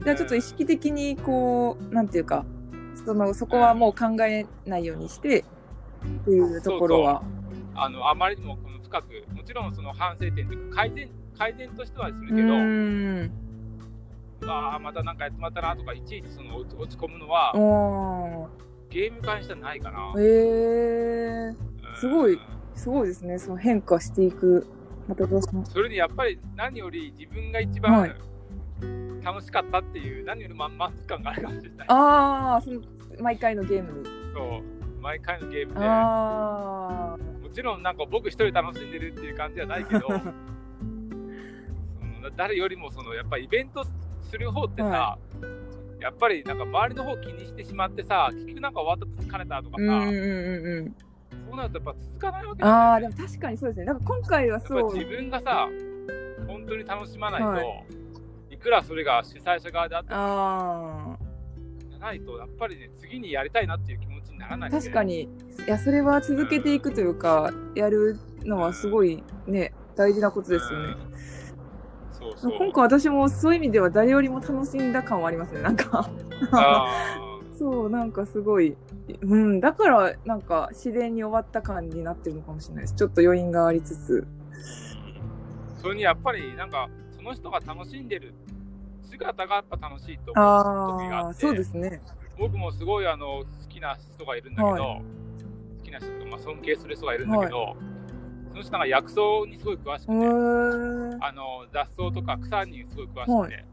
じゃあちょっと意識的にこう、なんていうか、そのそこはもう考えないようにしてっていうところは。あのあまりにも深く、もちろんその反省点というか改善、改善としてはするうけど、ん。ああ、またなんかやってまったなとか、いちいちその落ち込むのは、ゲーム会してはないかな。えー、すごいうんすごいですね。その変化していく。またどうしますそれにやっぱり何より自分が一はい番楽しかったっていう、何より満満足感があるかもしれない。ああ、その毎回のゲームに。そう毎回のゲームでああ。もちろんなんか僕一人楽しんでるっていう感じじゃないけど [LAUGHS] その誰よりもそのやっぱイベントする方ってさ、はやっぱりなんか周りの方気にしてしまってさ結局なんか終わったと疲れたとかさ、うんうんうんうん。そうなるとやっぱ続かないわけああ、だよね。でも確かにそうですね。なんか今回はそう。ぱ自分がさ、本当に楽しまないと、、はいくらそれが主催者側であってもあじゃないと、やっぱりね、次にやりたいなっていう気持ならなあ、い確か。に。いや、それは続けていくというか、やるのはすごいね、大事なことですよね。うんそうそう。今回私もそういう意味では誰よりも楽しんだ感はありますね。なんか。あ [LAUGHS] そう、なんかすごい。うん、だから、なんか自然に終わった感になってるのかもしれないです。ちょっと余韻がありつつ。ーそれにやっぱりなんかその人が楽しんでる姿がやっぱ楽しいと思う時があああ、ってそうですね。僕もすごいあの好きな人がいるんだけど、は好きな人とか、まあ、尊敬する人がいるんだけど、その人が薬草にすごい詳しくて、あの雑草とか草にすごい詳しくて、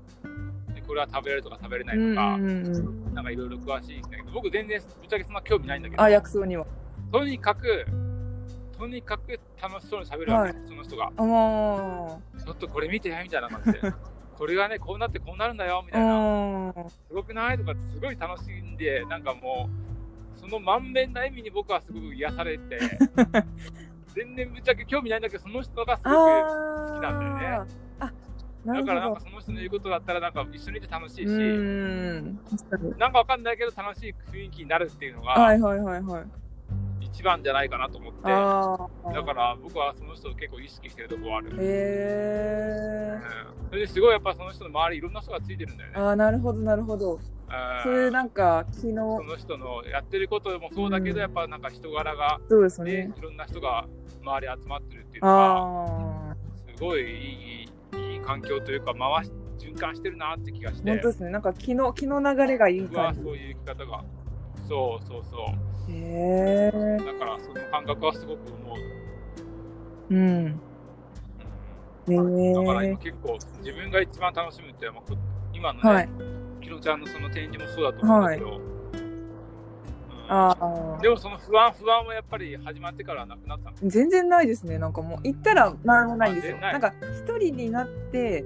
でこれは食べれるとか食べれないとか、うん。なんかいろいろ詳しいんだけど僕全然ぶっちゃけそんな興味ないんだけどあ、薬草には。とにかくとにかく楽しそうに喋るわけ、はい。その人が。ちょっとこれ見てみたいな感じでこれがねこうなってこうなるんだよみたいなあすごくないとかってすごい楽しんでなんかもうその満面な笑みに僕はすごく癒されて [LAUGHS] 全然ぶっちゃけ興味ないんだけどその人がすあ。ごく好きなんだよね。だからなんか。その人の言うことだったらなんか一緒にいて楽しいし、うん。なんかわかんないけど楽しい雰囲気になるっていうのはがいはいはいはい。一番じゃないかなと思って。だから僕はその人を結構意識してるところある。へえ。うんそれですごいやっぱその人の周りいろんな人がついてるんだよね。ああ、なるほどなるほど。うんそういうなんか、昨日、その人のやってることもそうだけど、うんやっぱなんか人柄が、そうですねね。いろんな人が周り集まってるっていうのが、ああ。すごいいいいい環境というか、回し循環してるなって気がして、本当ですね。なんか気の、気の流れがいい僕は感そういう生き方が、そうそうそう。じ。へえ。だからその感覚はすごく思う。うん。へうんだからえ今。結構自分が一番楽しむって、まあ、こ今のね、はい。キロちゃんのその展示もそうだと思うんだけど、うんああ。でもその不安不安はやっぱり始まってからはなくなったの？全然ないですね。なんかもう、行ったら何もないんですよ。なんか、一人になって、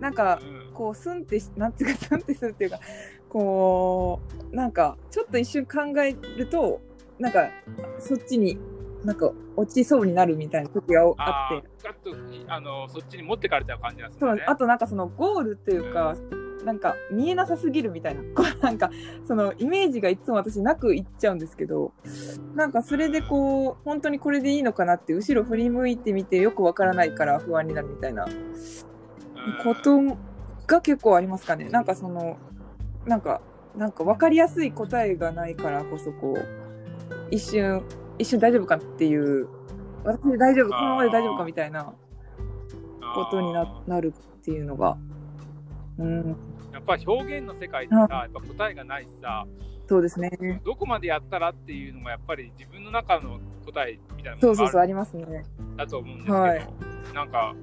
なんか、うんこう、スンってし、なんていうか、スンってするっていうか、こう、なんか、ちょっと一瞬考えると、なんか、そっちに、なんか、落ちそうになるみたいな時がああって、ーガッとあのそっちに持ってかれちゃう感じなんですよね。そうあとなんかそのゴールっていうか、なんか見えなさすぎるみたいな、[LAUGHS] こうなんかそのイメージがいつも私なくいっちゃうんですけど、なんかそれでこう、本当にこれでいいのかなって後ろ振り向いてみてよくわからないから不安になるみたいなうんことが結構ありますかね。なんかその、なんか、なんか分かりやすい答えがないからこそこう、一瞬、一瞬大丈夫かっていう、私で大丈夫、このままで大丈夫かみたいなことにななるっていうのが、うん、やっぱり表現の世界ってさ、やっぱ答えがないしさ、そうですね。どこまでやったらっていうのがやっぱり自分の中の答えみたいなそうそうそう、ものがありますね。だと思うんですけど、はい。なんか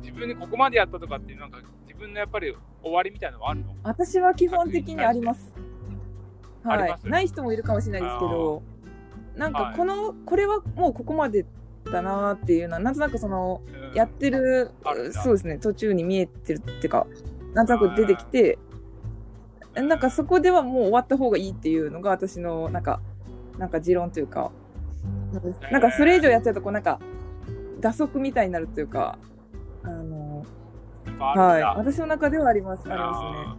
自分でここまでやったとかっていうなんか自分のやっぱり終わりみたいなのはあるの？私は基本的にあります。はい。あります？ない人もいるかもしれないですけど、なんかはい。この、これはもうここまでだなーっていうのは、なんとなくその、うん。やってるそうですね、途中に見えてるっていうか、なんとなく出てきて、なんかそこではもう終わった方がいいっていうのが私の、なんか、なんか持論というか、なんかそれ以上やっちゃうと、こうなんか、打足みたいになるというか、ぱあはい、私の中ではあります、ありま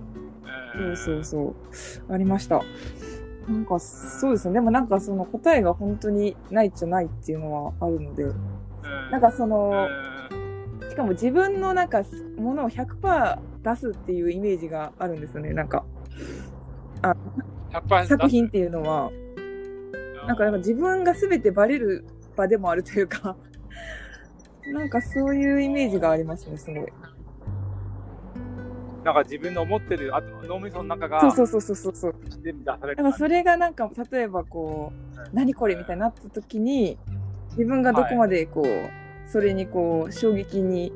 すね。ねそうそうそう。ありました。なんか、そうですね。でもなんかその答えが本当にないじゃないっていうのはあるので、なんかその、しかも自分のなんかものを100%出すっていうイメージがあるんですよね。なんか、作品っていうのは、なんかなんか自分が全てバレる場でもあるというか、なんかそういうイメージがありますね、すごい。なんか自分の思ってるあと脳みその中がそうそうそうそうそう。全部出されるだからそれがなんか、例えばこう、何これみたいになった時に、自分がどこまでこう、それにこう、衝撃に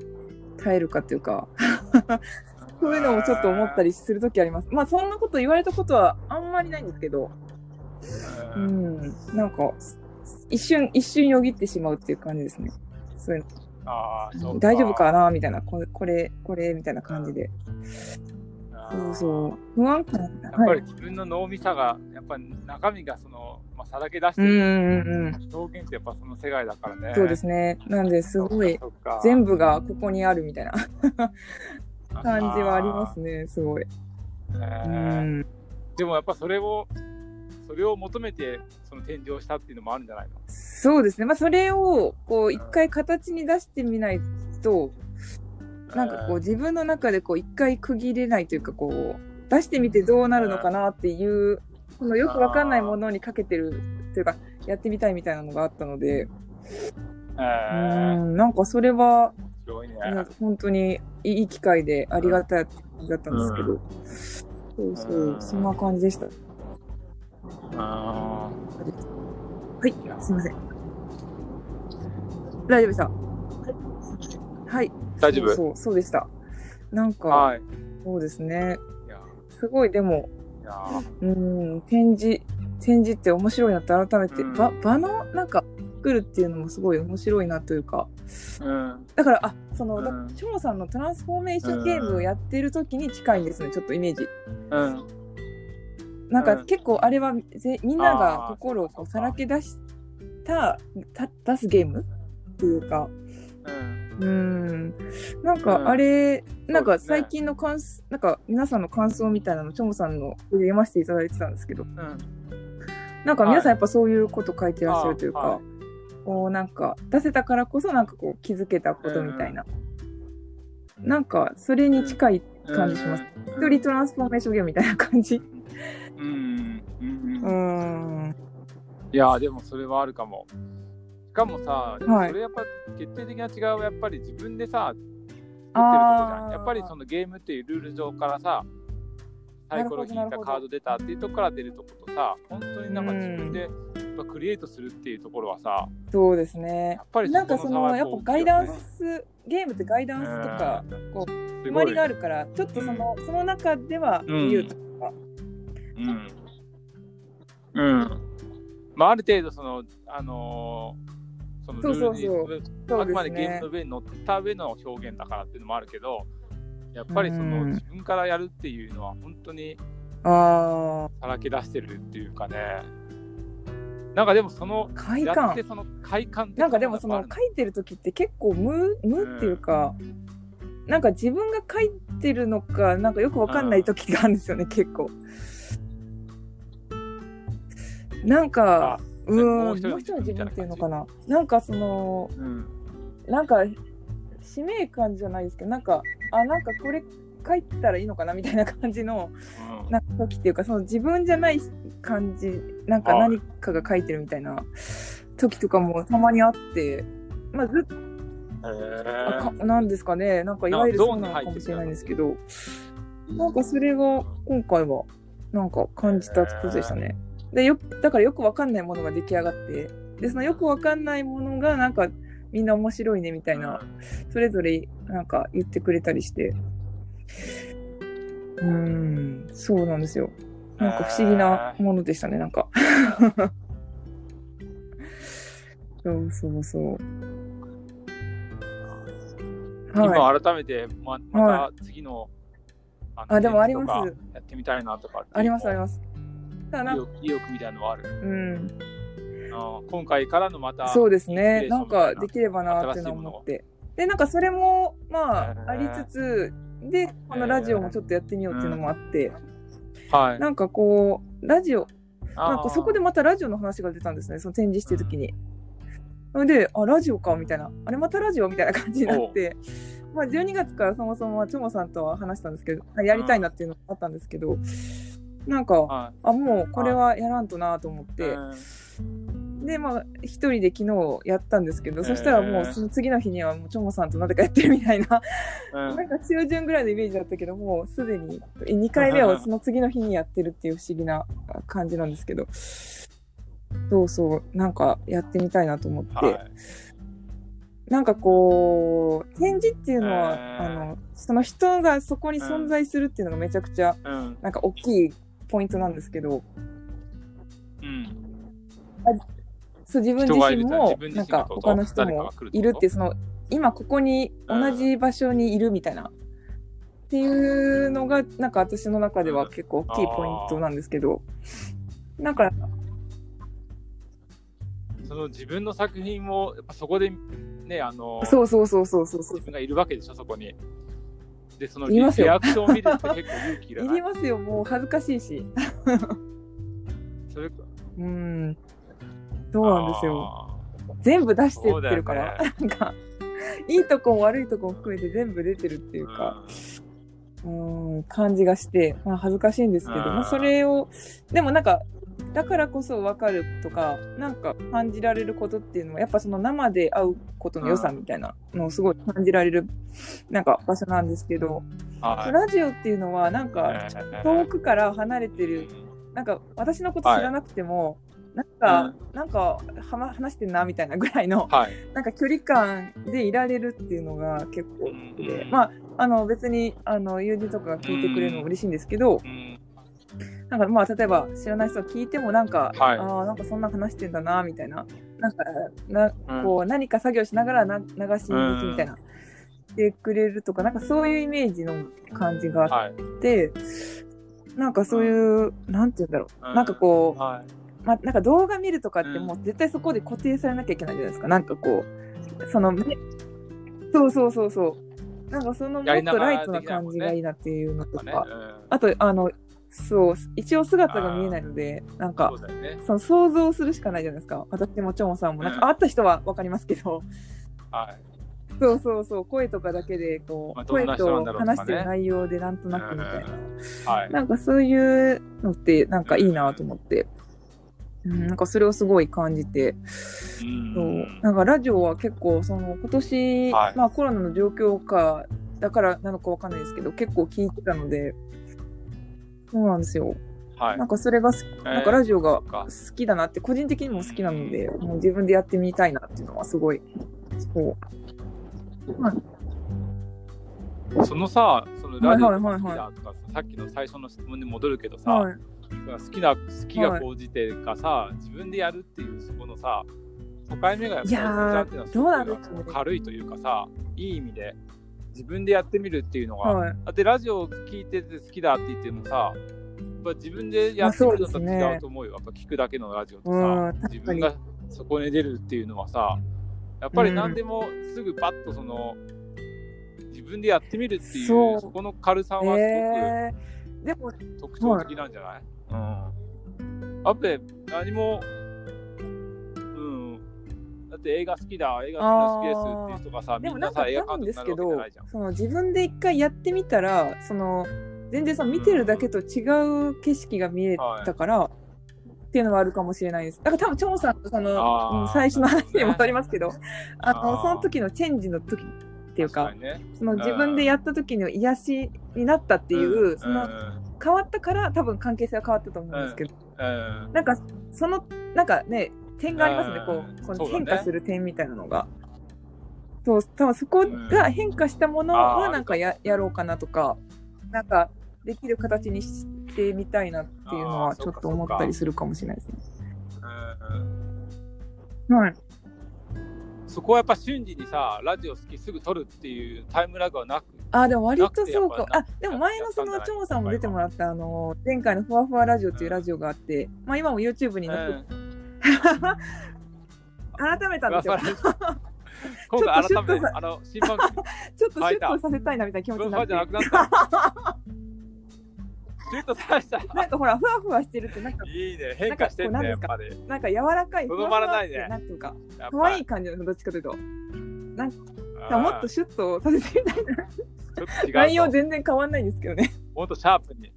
耐えるかっていうか、[LAUGHS] そういうのもちょっと思ったりする時あります。まあそんなこと言われたことはあんまりないんですけど、ううんん、なんか、一瞬、一瞬よぎってしまうっていう感じですね。そういうの大丈夫かな？みたいな、これ、これ、これ、みたいな感じで。そうそう。不安感やっぱり自分の脳みそがやっぱり中身がそのまあ、さらけ出してる、うんう。表現ってやっぱその世界だからね。そうですね。なんで、すごい。全部がここにあるみたいな部感じはありますね、すごい。うねん。でもやっぱそれを、それを求めてその展示をしたっていうのもあるんじゃないの？そうですね。まあ、それを、こう、一回形に出してみないと、なんかこう、自分の中でこう、一回区切れないというか、こう、出してみてどうなるのかなっていう、そのよくわかんないものにかけてるというか、やってみたいみたいなのがあったので、えうー、ん、なんかそれは、本当にいい機会でありがたいだったんですけど、そうそうう、ん。そんな感じでした。あはい、すいません。大丈夫でした？はい。大丈夫？そうそう、でした。なんーか、はい。そうですね。すごい、でも、うん、展示、展示って面白いなって改めて、うん場場のなんか作るっていうのもすごい面白いなというか、うん。だから、あ、その、だうんさんのトランスフォーメーションゲームをやってる時に近いんですね、ちょっとイメージ。うん。なんかうん結構あれはぜみんなが心をこうさらけ出したた出すゲームっていうかうん。うんなんうんかあれ、なんかそうですね最近の感想、なんか皆さんの感想みたいなのチョモさんので読ませていただいてたんですけどうん。なんか皆さんはいやっぱそういうこと書いてらっしゃるというか、あはいこうなんか出せたからこそなんかこう気づけたことみたいな、なんかそれに近い感じします。うん。一人トランスフォーメーションゲームみたいな感じ。うん。うん。ううんん。いやでもそれはあるかも。しかもさ、はいそれやっぱ決定的な違いはやっぱり自分でさ、作ってるとこじゃん。やっぱりそのゲームっていうルール上からさ、サイコロ引いたカード出たっていうところから出るとことさ、本当になんか自分でやっぱクリエイトするっていうところはさ、そうですねや。っぱりなんかそのやっぱガイダンスス、ゲームってガイダンスとか、こう、す決まりがあるから、ちょっとその、その中では自由とか、うん。うん。まあある程度その、あのーそのルールにそうそうそうあくまでゲームの。上に乗った上の表現だからっていうのもあるけど、やっぱりそのうん自分からやるっていうのは本当にあさらけ出してるっていうかね。なんかでもそのあ、快感やって。その快感なんかでもその書いてる時って結構無無っていうか、なんか自分が書いてるのかなんかよくわかんない時があるんですよね、結構。なんか、うーん、もう一人の一人の自分っていうのか自な。なんかその、うん。なんか使命感じゃないですけど、なんか、あ、なんかこれ書いたらいいのかなみたいな感じの、うん。なんか時っていうか、その自分じゃない感じ、なんかはい。何かが書いてるみたいな時とかもたまにあって、まあずっと、へあなんですかね、なんかいわゆるそうなのかもしれないんですけど、なんかそれが今回は、なんか感じたことでしたね。で、よだからよくわかんないものが出来上がって、で、そのよくわかんないものがなんかみんな面白いねみたいな、それぞれなんか言ってくれたりして、うーん、そうなんですよ。なんか不思議なものでしたね、なんか。[LAUGHS] そうそうそう。はい。今改めてままはた次のああでもありますやってみたいなとかありますありまます。ただな。意欲みたいなのはある。うん、あー今回からのまたそうですね。なんかできればなって思って。で、なんかそれも、まあ、ありつつ、で、このラジオもちょっとやってみようっていうのもあって、はい。なんかこう、ラジオ、なんかそこでまたラジオの話が出たんですね、その展示してる時に。それで、あ、ラジオか、みたいな。あれまたラジオみたいな感じになって、まあ12月からそもそもチョモさんとは話したんですけど、あやりたいなっていうのがあったんですけど、なんか、はあ、もうこれはやらんとなと思っいて、うん。で、まあ、一人で昨日やったんですけど、そしたらもうその次の日にはもうチョモさんとなぜかやってるみたいな、うん。なんか中旬ぐらいのイメージだったけど、もうすでに2回目をその次の日にやってるっていう不思議な感じなんですけど、そうそう、なんかやってみたいなと思って、はい。なんかこう、展示っていうのは、へー。あの、その人がそこに存在するっていうのがめちゃくちゃ、うん。なんか大きいポイントなんですけど、うん。そう自分自身もなんか他の人もいるってその今ここに同じ場所にいるみたいな、っていうのがなんか私の中では結構大きいポイントなんですけど、なんかその自分の作品をやっぱそこでねあのそうそうそうそうそうそう。自分がいるわけでしょそこにでそのリアクションを見るって結構勇気いらいないりますよ。もう恥ずかしいし。それうん。そうなんですよ。全部出してってるから、そうだよなんかいいとこも悪いとこも含めて全部出てるっていうか、うん、感じがして、まあ、恥ずかしいんですけど、うん。まあ、それをでもなんかだからこそ分かるとかなんか感じられることっていうのはやっぱその生で会うことの良さみたいなのをすごい感じられるなんか場所なんですけど、はい。ラジオっていうのはなんか遠くから離れてるなんか私のこと知らなくても、なんか、なんかはま話してんなみたいなぐらいのはい。なんか距離感でいられるっていうのが結構好きで、うん。まああの別にあの友人とかが聞いてくれるのも嬉しいんですけど、うんなんかまあ例えば知らない人が聞いてもなんか、はい。ああなんかそんな話してんだなみたいな。なんかなうん。こう何か作業しながらな流し聞きみたいな。してくれるとかなんかそういうイメージの感じがあっはい。て、なんかそういう、なんて言うんだろう、なんかこう、はい。まあ、なんか動画見るとかってうん。もう絶対そこで固定されなきゃいけないじゃないですか。なんかこう、その、ねそうそうそうそう。なんかそのもっとライトな感じがいいなっていうのとか、ね。うん。あと、あの、そう、一応姿が見えないので、なんかそ、ね。その想像するしかないじゃないですか。私もチョモさんも、なんうん。か会った人はわかりますけど、はい。そうそうそう、声とかだけで、こう、まあ声と話してる内容でなんとなくみたいな。うん。はい。なんかそういうのってなんかいいなと思って、うん、なんかそれをすごい感じて、うん。そう。なんかラジオは結構その今年、はい。まあコロナの状況下だからなのかわかんないですけど結構聞いてたのでそうなんですよ。はい。なんかそれがなんかラジオが好きだなって個人的にも好きなのでもう自分でやってみたいなっていうのはすごいそう。そのさ、そのラジオが好きはいはい。だとかさ、さっきの最初の質問に戻るけどさ、はい。好きな好きが高じてかさ、自分でやるっていうそこのさ、境目がやっぱりいやどうなんごですか軽いというかさ、いい意味で自分でやってみるっていうのが、はい。だってラジオ聞いてて好きだって言ってもさ、やっぱ自分でやってみるのと違うと思うよ。やっぱ聞くだけのラジオとうさ、自分がそこに出るっていうのはさ、やっぱり何でもすぐパッとその、自分でやってみるっていう、そこの軽さはすごく、えー、でも特徴的なんじゃない、うん。だって何も、って映画好きだ、映画好きですっていう人がさ、でみんなんさ、映画けど督になるわけじゃないじゃん。その自分で一回やってみたらその全然その見てるだけと違う景色が見えたから、っていうのはあるかもしれないです。だから多分チョンさんとその、最初の話に戻りますけど、あのその時のチェンジの時っていうかね、その自分でやった時の癒しになったっていう、その変わったから多分関係性は変わったと思うんですけど、うん。うん。なんかそのなんかね点がありますね、うん。こうこの変化する点みたいなのが。そう多分そこが変化したものはうん。なんかややろうかなとかなんかできる形にしてみたいなっていうのあはちょっと思ったりするかもしれないですね。うん。はい、そこはやっぱ瞬時にさ、ラジオ好きすぐ撮るっていうタイムラグはなく、あでも割とそうか。あでも前のそのチョモさんも出てもらったあの前回のふわふわラジオっていうラジオがあって、まあ今も YouTube にう載って、ん改めたんですよ。[LAUGHS] 今回改めて、あの、新番組、[LAUGHS] ちょっとシュッとさせたいなみたいな気持ちになって。シュッとさした。なんかほらふわふわしてるってなんかいいね、変化してんね、やっぱり。なんか柔らかいとどまらないねふわふわってなんていうか可愛い感じなのどっちかというとなんかもっとシュッとさせてみたいなちょっと違う。内容全然変わんないんですけどねもっとシャープに。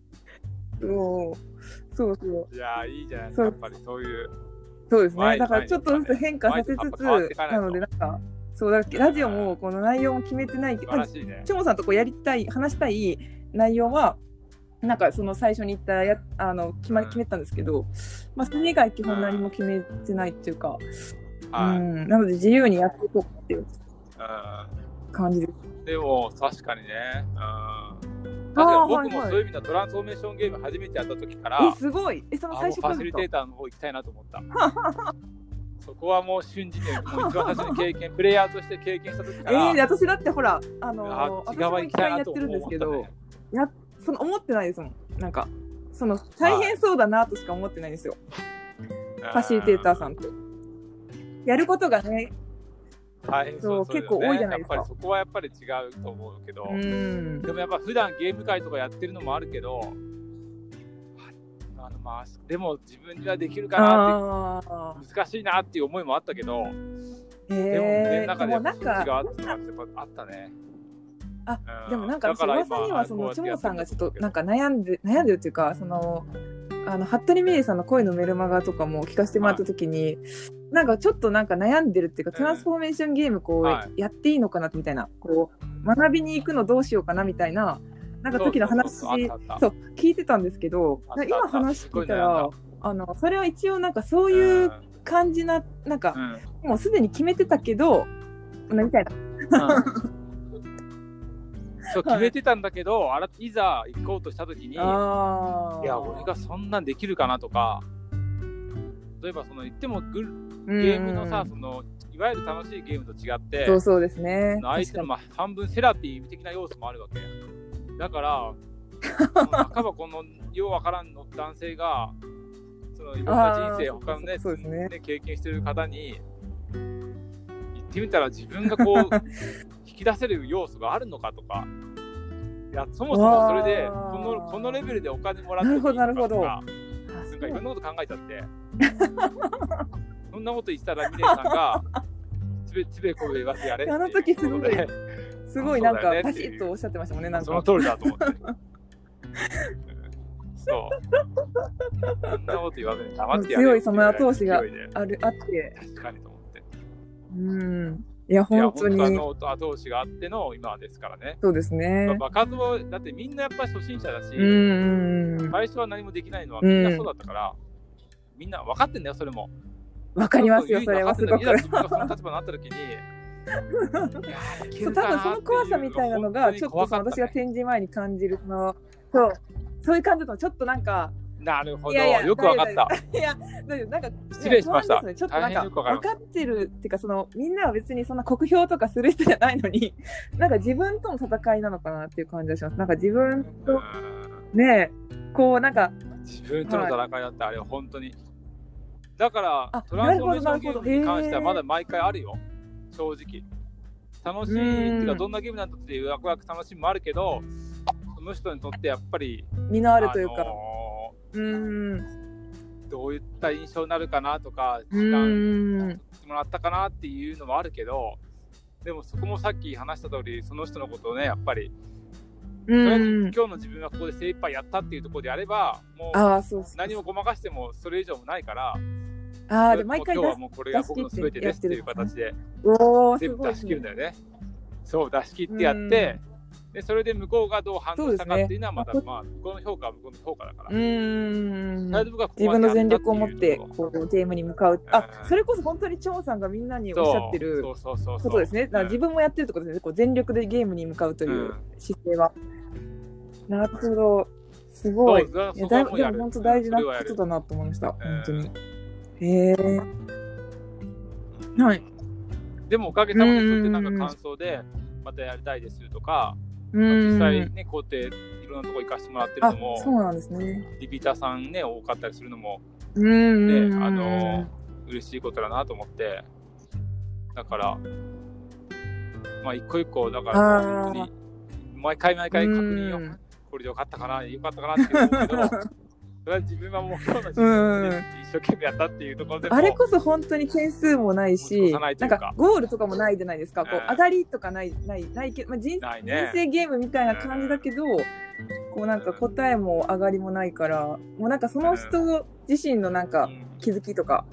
そうそうそういやー、いいじゃないですか、やっぱりそういう。そうですねだからちょっとずつ変化させつつなのでなんかそうだラジオもこの内容も決めてないけ素ど。チョモさんとこうやりたい話したい内容はなんかその最初に言ったやあの決まうん決めたんですけど、まあ、それ以外基本何も決めてないっていうか、はい。うんうん、なので自由にやっていこうっていう感じです。でも、確かにね。うん。僕はいはい。もそういう意味ではトランスフォーメーションゲーム初めてやった時から、えすごい。えその最あもうファシリテーターの方行きたいなと思った。[LAUGHS] そこはもう瞬時に、もう一番最初に経験、プレイヤーとして経験した時から、えー、私だってほらあのあっち側行私も一回やってるんですけど、思ったねやその思ってないですもん。なんかその大変そうだなとしか思ってないんですよ、ファシリテーターさんってやることがね、大変そう結構多いじゃないですかやっぱりそこはやっぱり違うと思うけど、うん。でもやっぱ普段ゲーム会とかやってるのもあるけど、あのまあ、でも自分にはできるかなって、難しいなっていう思いもあったけど、ー。でもね。中でもなんでやっぱそっちか、があったね。あうんでもなんか私だら噂にはそのチョモさんがちょっとやなんか悩んで悩んでるっていうかそのあの服部美玲さんの恋のメルマガとかも聞かせてもらった時に、なんかちょっとなんか悩んでるっていうか、うんトランスフォーメーションゲームこう、はやっていいのかなみたいなこう学びに行くのどうしようかなみたいななんか時の話そう聞いてたんですけど今話聞いたすらあのそれは一応なんかそういう感じななんかうん。もうすでに決めてたけどみたいな。うんそう決めてたんだけど、あらいざ行こうとした時に、いや、俺がそんなんできるかなとか、例えばその言ってもグルゲゲームのさ、そのいわゆる楽しいゲームと違って、そうそうですね。相手のまあ半分セラピー的な要素もあるわけ。だから、[LAUGHS] 半ばこのようわからんの男性が、そのいろんな人生、他のねそうですね経験してる方に、言ってみたら自分がこう、[LAUGHS] 引き出せる要素があるのかとか、いや、そもそもそれで、このこのレベルでお金もらってもいいのかなるほど。とか、あなんかいろんなこと考えちゃって、[LAUGHS] そんなこと言ってたら、ミレイさんが、つべつべこわせてやれあの時すごいすごいなんかそうだよねバシッとおっしゃってましたもんね。なんか。その通りだと思って。うんそう。[LAUGHS] そんなこと言わずに黙ってやれ強いその後押しがあるあって、確かにと。うん。いや本当に本当あの後押しがあっての今ですからね。そうですね。まあ、活動だってみんなやっぱり初心者だし。最初は何もできないのはみんなそうだったから、みんな分かってんだよ、それも。わかりますよそれはすごく。いざ自分がその立場になった時に、[LAUGHS] そう多分その怖さみたいなのがちょっと私が展示前に感じるそのそうそういう感じだとちょっとなんかなるほど。いやいやよく分かった。いやなんか失礼しました。ね。ちょっとなんか分かってるっていうかそのみんなは別にそんな酷評とかする人じゃないのに [LAUGHS] なんか自分との戦いなのかなっていう感じがします。なんか自分とうん。ねこうなんか自分との戦いだってあれ本当に。だからあトランスフォーメーションゲームに関してはまだ毎回あるよ、正直。楽しいっていうか、どんなゲームなんだっていうワクワク楽しみもあるけど、その人にとってやっぱり、身のあるというか。あのうんーどういった印象になるかなとか、う時間ってもらったかなっていうのもあるけど、でもそこもさっき話した通り、その人のことをね、やっぱり、うとりあえずん今日の自分はここで精一杯やったっていうところであれば、もうああそうそう何もごまかしてもそれ以上もないから、ああで毎回今日はもうこれが僕の全てですっていう形で全部出し切るんだよね。そう、出し切ってやって、でそれで向こうがどう反応したかっていうのはまた、そうまあ、向こうの評価は向こうの評価だから。うーん。自分の全力を持ってここうゲームに向かう。あうんそれこそ本当にチョンさんがみんなにおっしゃってるそうそうそうそう。ことですね。自分分もやってるってことですね。こう全力でゲームに向かうという姿勢は、なるほど。すごい。いやだでも本当大事なことだなと思いました、本当にへえ。はい。でもおかげさまでそうやってなんか感想でまたやりたいですとか、う実際んねこうやっていろんなとこ行かせてもらってるあのもそうなんですね。リピーターさんね多かったりするのもうんね、うんあの嬉しいことだなと思って。だからまあ一個一個だから本当に毎回毎回確認を。うん。これでよかったかなよかったかなって思うけど [LAUGHS] 自分はもう今日の自分で一生懸命やったっていうところでもあれこそ本当に点数もないしなんうか。かゴールとかもないじゃないですか、こううん。上がりとかないないないけど、まあ、人ないね。人生ゲームみたいな感じだけど、こうなんか答えも上がりもないからもうなんかその人自身のなんかうん。気づきとか。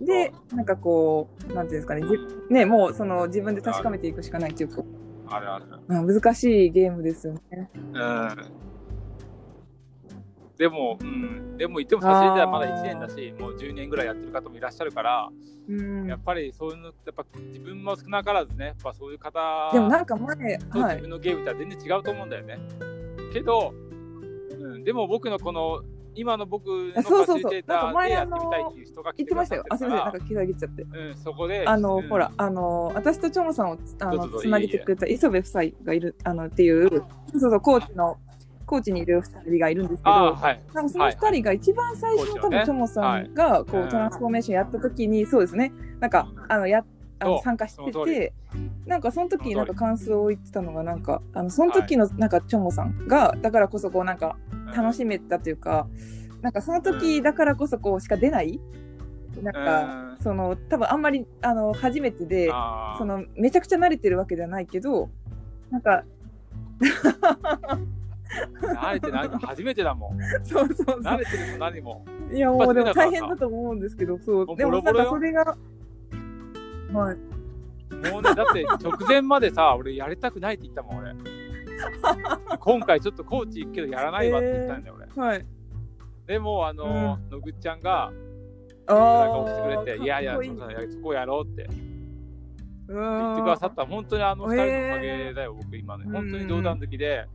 でなんかこうなんていうんですかねじねもうその自分で確かめていくしかないっていうか、あ、難しいゲームですよね。うんでも、うん、でも言っても差し入れはまだ1年だし、もう10年ぐらいやってる方もいらっしゃるから、うん、やっぱりそういうのやっぱ自分も少なからずね、やっぱそういう方でもなんか前はい。と自分のゲームとは全然違うと思うんだよね。けど、うん、でも僕のこの、今の僕のフそうそうそう。ァシリテーターでやってみたいっていう人が来てましたよ。あすみません。なんかか気が切っちゃって。ら、うん、そこで、あの、うん。ほら、あの、私とチョモさんをつなげてくれた磯部夫妻がいる、あの、っていう、そうそう、コーチの、高知にいる2人がいるんですけど、はい。なんかその2人が一番最初の多高知のね。分チョモさんがこううん。トランスフォーメーションやった時にそうですね。なんかあのやあの参加しててなんかその時になんかそ感想を言ってたのがなんかあのその時のなんかチョモさんがだからこそこうなんか楽しめたというかなんかその時だからこそこうしか出ないなんかその多分あんまりあの初めてでそのめちゃくちゃ慣れてるわけではないけどなんか慣れてない初めてだもん。[LAUGHS] そうそうそう。慣れてるも何も。いやもうでも大変だと思うんですけどそうもう。でもなんボロボロよかそれがはい。もうね、だって直前までさ、[LAUGHS] 俺やりたくないって言ったもん、俺。[LAUGHS] 今回ちょっとコーチ行くけどやらないわって言ったんだよ、俺。はい。でも、あの、のぐっちゃんが、あ背中あ押してくれて、いやいや、そこやろうって。う言ってくださった、本当にあの二人のおかげだよ、僕今ね。うん。本当に冗談好きで、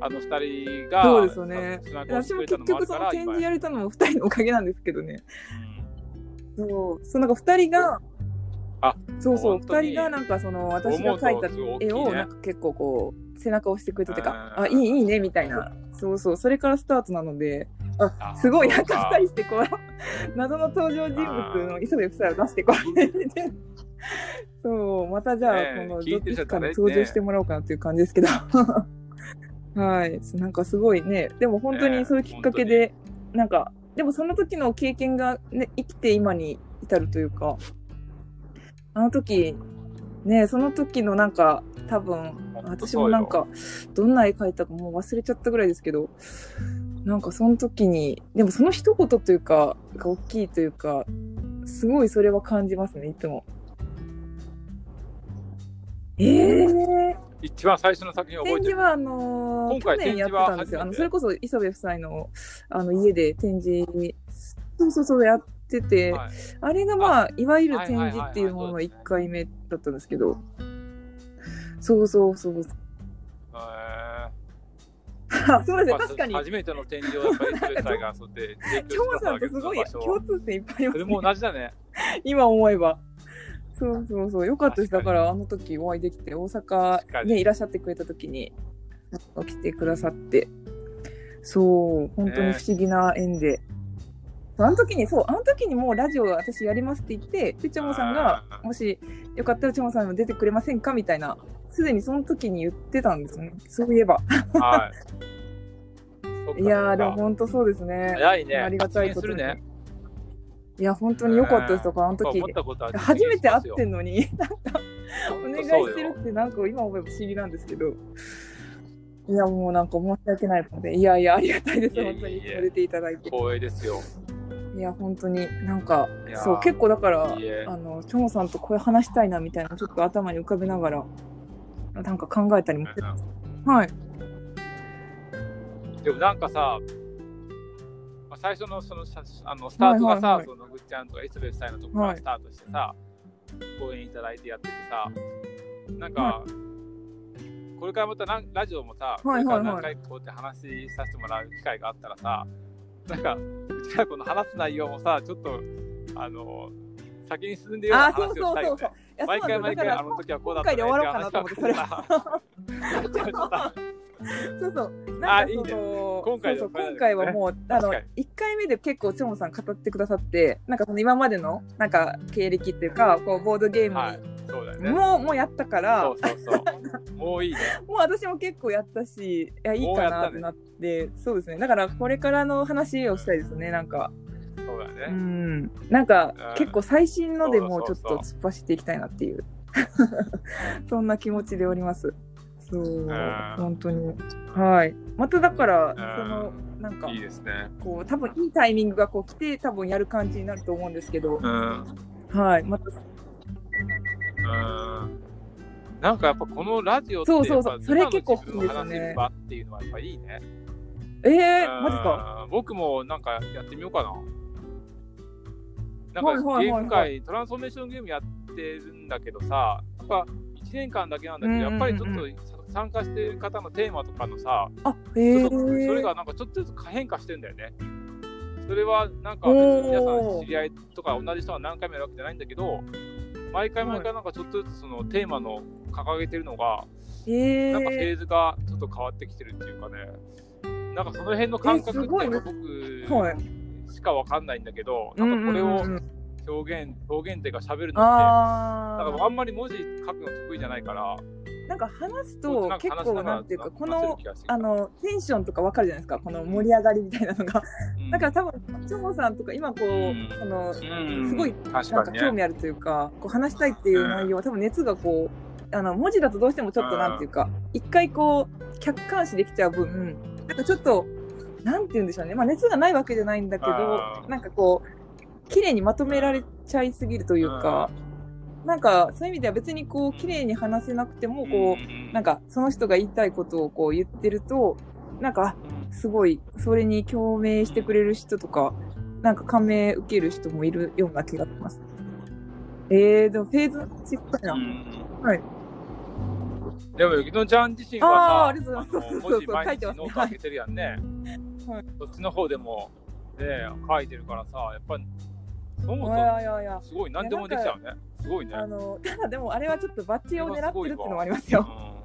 あの二人が、そうですよね。私も結局その展今示やれたのも2人のおかげなんですけどね。うん。そう。そうなんか2人があそうそう2本当に。人がなんかその私が描いた絵をなんか結構こう背中を押してくれたというかうんあいいいいねみたいな。そうそうそれからスタートなのでああすごいなんかか2人してこう謎の登場人物の磯部夫妻を出してこられてそうまたじゃあこのどっちかに登場してもらおうかなっていう感じですけどはい。なんかすごいね。でも本当にそういうきっかけで、なんかでもその時の経験が、ね、生きて今に至るというかあの時ねその時のなんか多分私もなんかどんな絵描いたかもう忘れちゃったぐらいですけどなんかその時にでもその一言というかが大きいというかすごいそれは感じますねいつも。えー、一番最初の作品覚えてる。展示はあのー今回去年やってたんですよ。あのそれこそ磯部夫妻のあの家で展示そうそうそうやってて、はいあれがまあいわゆる展はいはいはいはい示っていうものの1回目だったんですけど、そうそうそう。へあそうですね、確かに。初めての展示をやっぱりスベサイがそうやって提チョモ供 [LAUGHS] さんとすごい共通点いっぱいあります、それもね。同じだね。[LAUGHS] 今思えば。そうそうそう、よかったです。だ確から、あの時お会いできて、大阪ね、いらっしゃってくれた時に、来てくださって、そう、本当に不思議な縁で。あの時に、そう、あの時にもうラジオ私やりますって言って、で、チョモさんがもしよかったらチョモさんにも出てくれませんかみたいな、すでにその時に言ってたんですね。そういえば。はい。[LAUGHS] いやー、でも本当そうですね。早いね。ありがたいことね。いや、本当に良かったですとか、あの時初めて会ってしんのに、なんか、お願いしてるって、なんか今思えば不思議なんですけど。いや、もうなんか申し訳ないので、いやいや、ありがたいです、本当に。いつも出ていただいて。光栄ですよ。いや、本当になんかそう、結構だから、あの、チョモさんとこれ話したいなみたいな、ちょっと頭に浮かべながら、なんか考えたりもしてます。はい。でもなんかさ、まあ、最初のそのさあのスタートがさ、はいはいはいそのぐっちゃんとか磯部夫妻のところからスタートしてさ、ご縁いただいてやっててさ、なんか、これからまたなんラジオもさ、はいはいはい。これから何回かこうやって話させてもらう機会があったらさ、なんか、うちらこの話す内容もさ、ちょっと、あの、先に進んでるような話をしたいよね。毎回毎回あの時はこうだったねって、それは。やっちゃうとさ [LAUGHS] そうそう。あなんかそいいねの今回そうそう今回はもう、あの確かに、1回目で結構、チョモさん語ってくださって、なんかその今までの、なんか経歴っていうか、こう、ボードゲームに、はい、ね。もう、もうやったから、そうそうそう。もういいね。[LAUGHS] もう私も結構やったし、いや、いいかなってなって、そうですね。だから、これからの話をしたいですね、なんか。そうだうね。ん。なんかうん、結構最新のでもうちょっと突っ走っていきたいなっていう、[LAUGHS] そんな気持ちでおります。そう、ん本当に。はい。まただから、んその、なんかい、いですね。こう、多分いいタイミングがこう来て、多分やる感じになると思うんですけど。はい。また、なんかやっぱこのラジオってそうそうそうそれ結構今の自分を話せる場っていうのはやっぱいいね。えー、マジか。うん僕もなんかやってみようかな。なんかゲーム界、トランスフォーメーションゲームやってるんだけどさ、やっぱ1年間だけなんだけど、やっぱりちょっと参加してる方のテーマとかのさ、あ、へそれがなんかちょっとずつ変化してんだよね。それはなんか別に皆さん知り合いとか同じ人が何回もやるわけじゃないんだけど、毎回毎回なんかちょっとずつそのテーマの掲げてるのが、なんかフェーズがちょっと変わってきてるっていうかね、なんかその辺の感覚って僕はい。しかわかんないんだけど、なんかこれを表現、表現っていうか喋るのって、なんかああんまり文字書くの得意じゃないから、ーなんか話すと結構なんていうかこのあのテンションとかわかるじゃないですか？この盛り上がりみたいなのが。うん。だから多分チョモさんとか今こう、うん。そのうん。すごい確なんか興味あるというかこう話したいっていう内容は多分熱がこうあの文字だとどうしてもちょっとうん。なんていうか一回こう客観視できちゃう分なんかちょっとなんて言うんでしょうね。まあ熱がないわけじゃないんだけどうん。なんかこう綺麗にまとめられちゃいすぎるというか、なんかそういう意味では別にこう綺麗に話せなくてもこう、なんかその人が言いたいことをこう言ってるとなんかあすごいそれに共鳴してくれる人とかなんか感銘受ける人もいるような気がします。えー、でもフェーズしっかりな。うんはい。でも、ゆきのちゃん自身はさ、ありがとうございますそうそうそう書いてますねノート開けてるやんね。はいそっちの方でも、ね、書いてるからさ、やっぱり、そもそもすごい、何でもできちゃうね。すごいね。あのただでもあれはちょっとバッチを狙ってるっていうのもありますよ。うん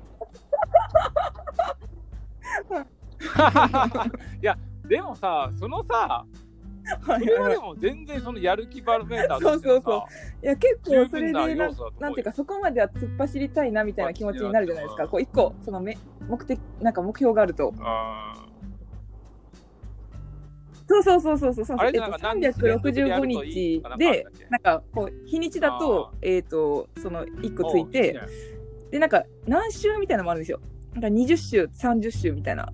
[LAUGHS] いや、でもさ、そのさ、それはでも全然そのやる気バロメーターとしてのさそういや結構それでななんていうかそこまでは突っ走りたいなみたいな気持ちになるじゃないですか。うんこう一個そのめ目的なんか目標があると。あそうそうそうそうそうそう。あれえっとなんか何日連続でや365るといい日でなんかこう日にちだとえっとその一個ついて。で、なんか、何週みたいなのもあるんですよ。なんか20週、30週みたいな。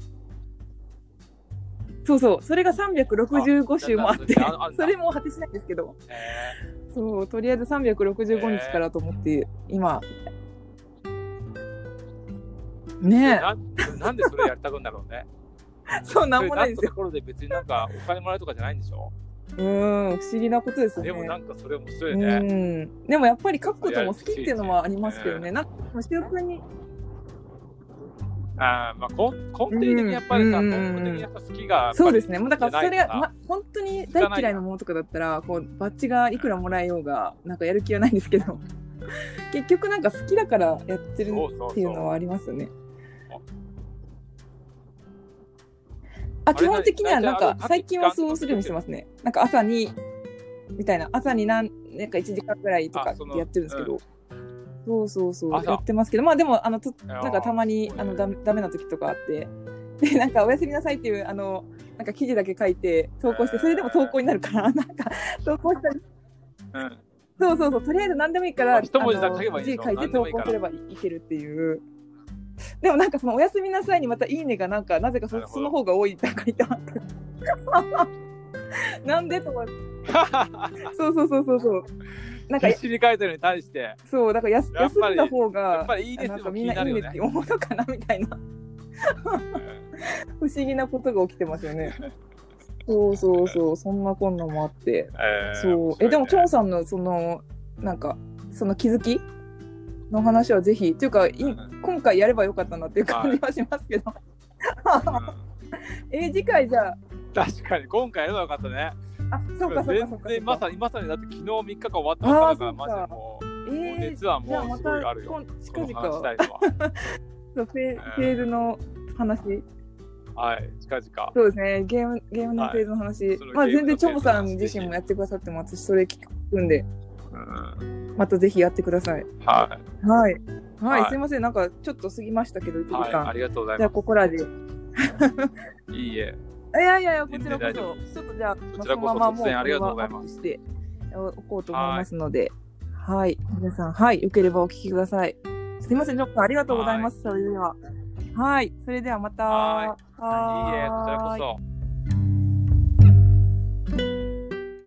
そうそう、それが365週もあってあああん、だ [LAUGHS] それも果てしないんですけど、えそう、とりあえず365日からと思って、今。ーねなんなんでそれやりたくんだろうね。え、[LAUGHS] そう、なんもないんですよ。ところで別になんかお金もらえるとかじゃないんでしょ？うーん、不思議なことですよね。でもなんかそれ面白ういね。ん。でもやっぱり書くことも好きっていうのもありますけどね。なんか、しおくんに、あーまあ根根底的にやっぱりさ、うん根本的にやっぱ好きがそうですね。もうだからそれが、ま、本当に大嫌いなものとかだったら、こう、バッジがいくらもらえようが、なんかやる気はないんですけど、結局なんか好きだからやってるそうそうそうっていうのはありますよね。ああ、基本的にはなんか最近はそうするようにしてますね。なんか朝に、みたいな、朝になん、なんか1時間ぐらいとかやってるんですけど、そうそうそう、朝。やってますけど、まあでも、あの、となんかたまにあのダメダメな時とかあって、で、なんかおやすみなさいっていう、あの、なんか記事だけ書いて投稿して、それでも投稿になるから、[LAUGHS] なんか投稿したり、うん。そうそうそう、とりあえず何でもいいから、あ一文字書けばいい字書いて投稿すればいけるっていう。[LAUGHS] でもなんかそのおやすみなさいにまたいいねがなんかなぜかそその方が多いって書いてあって。[LAUGHS] なんでと思って。そうそうそうそうそう。なんか必死に書いてるのに対して、そうだから休んだ方やがっぱりいいですよなんかみんないいねって思うのかなみたいな [LAUGHS] 不思議なことが起きてますよね。そうそうそう、そんなこんなもあって。えーそう。え、でも、チョンさんのその、なんか、その気づきの話はぜひ、というか、い今回やればよかったなっていう感じはしますけど。[LAUGHS] え、次回じゃあ、確かに今回やればよかったね。あ、そうかそうか全そうか。然まさにまさにだって昨日3日間終わったかだからあーマジでもう、えー、熱はもうすごいたあるよ。今近々。[LAUGHS] そうフェーズの話。はい、近々。そうですね、ゲーム、ゲームのフェーズの話。まあ、そのゲームの全然、チョモさん自身もやってくださっても、私、それ聞くんで、うん、またぜひやってください。はい、はい。はい、はいすいません、なんか、ちょっと過ぎましたけど、1時はい、間。ありがとうございじゃあ、まここらで。いす。いいえ。やいやいや、こちらこそ、ちょっとじゃあ、まあそのままもう、ありがとうございますしておこうと思いますので、はい。皆さん、はい。よければお聞きください。すいません、ちょっとありがとうございます。それでは。はい。それではまた。はいいいえ、こちらこそ。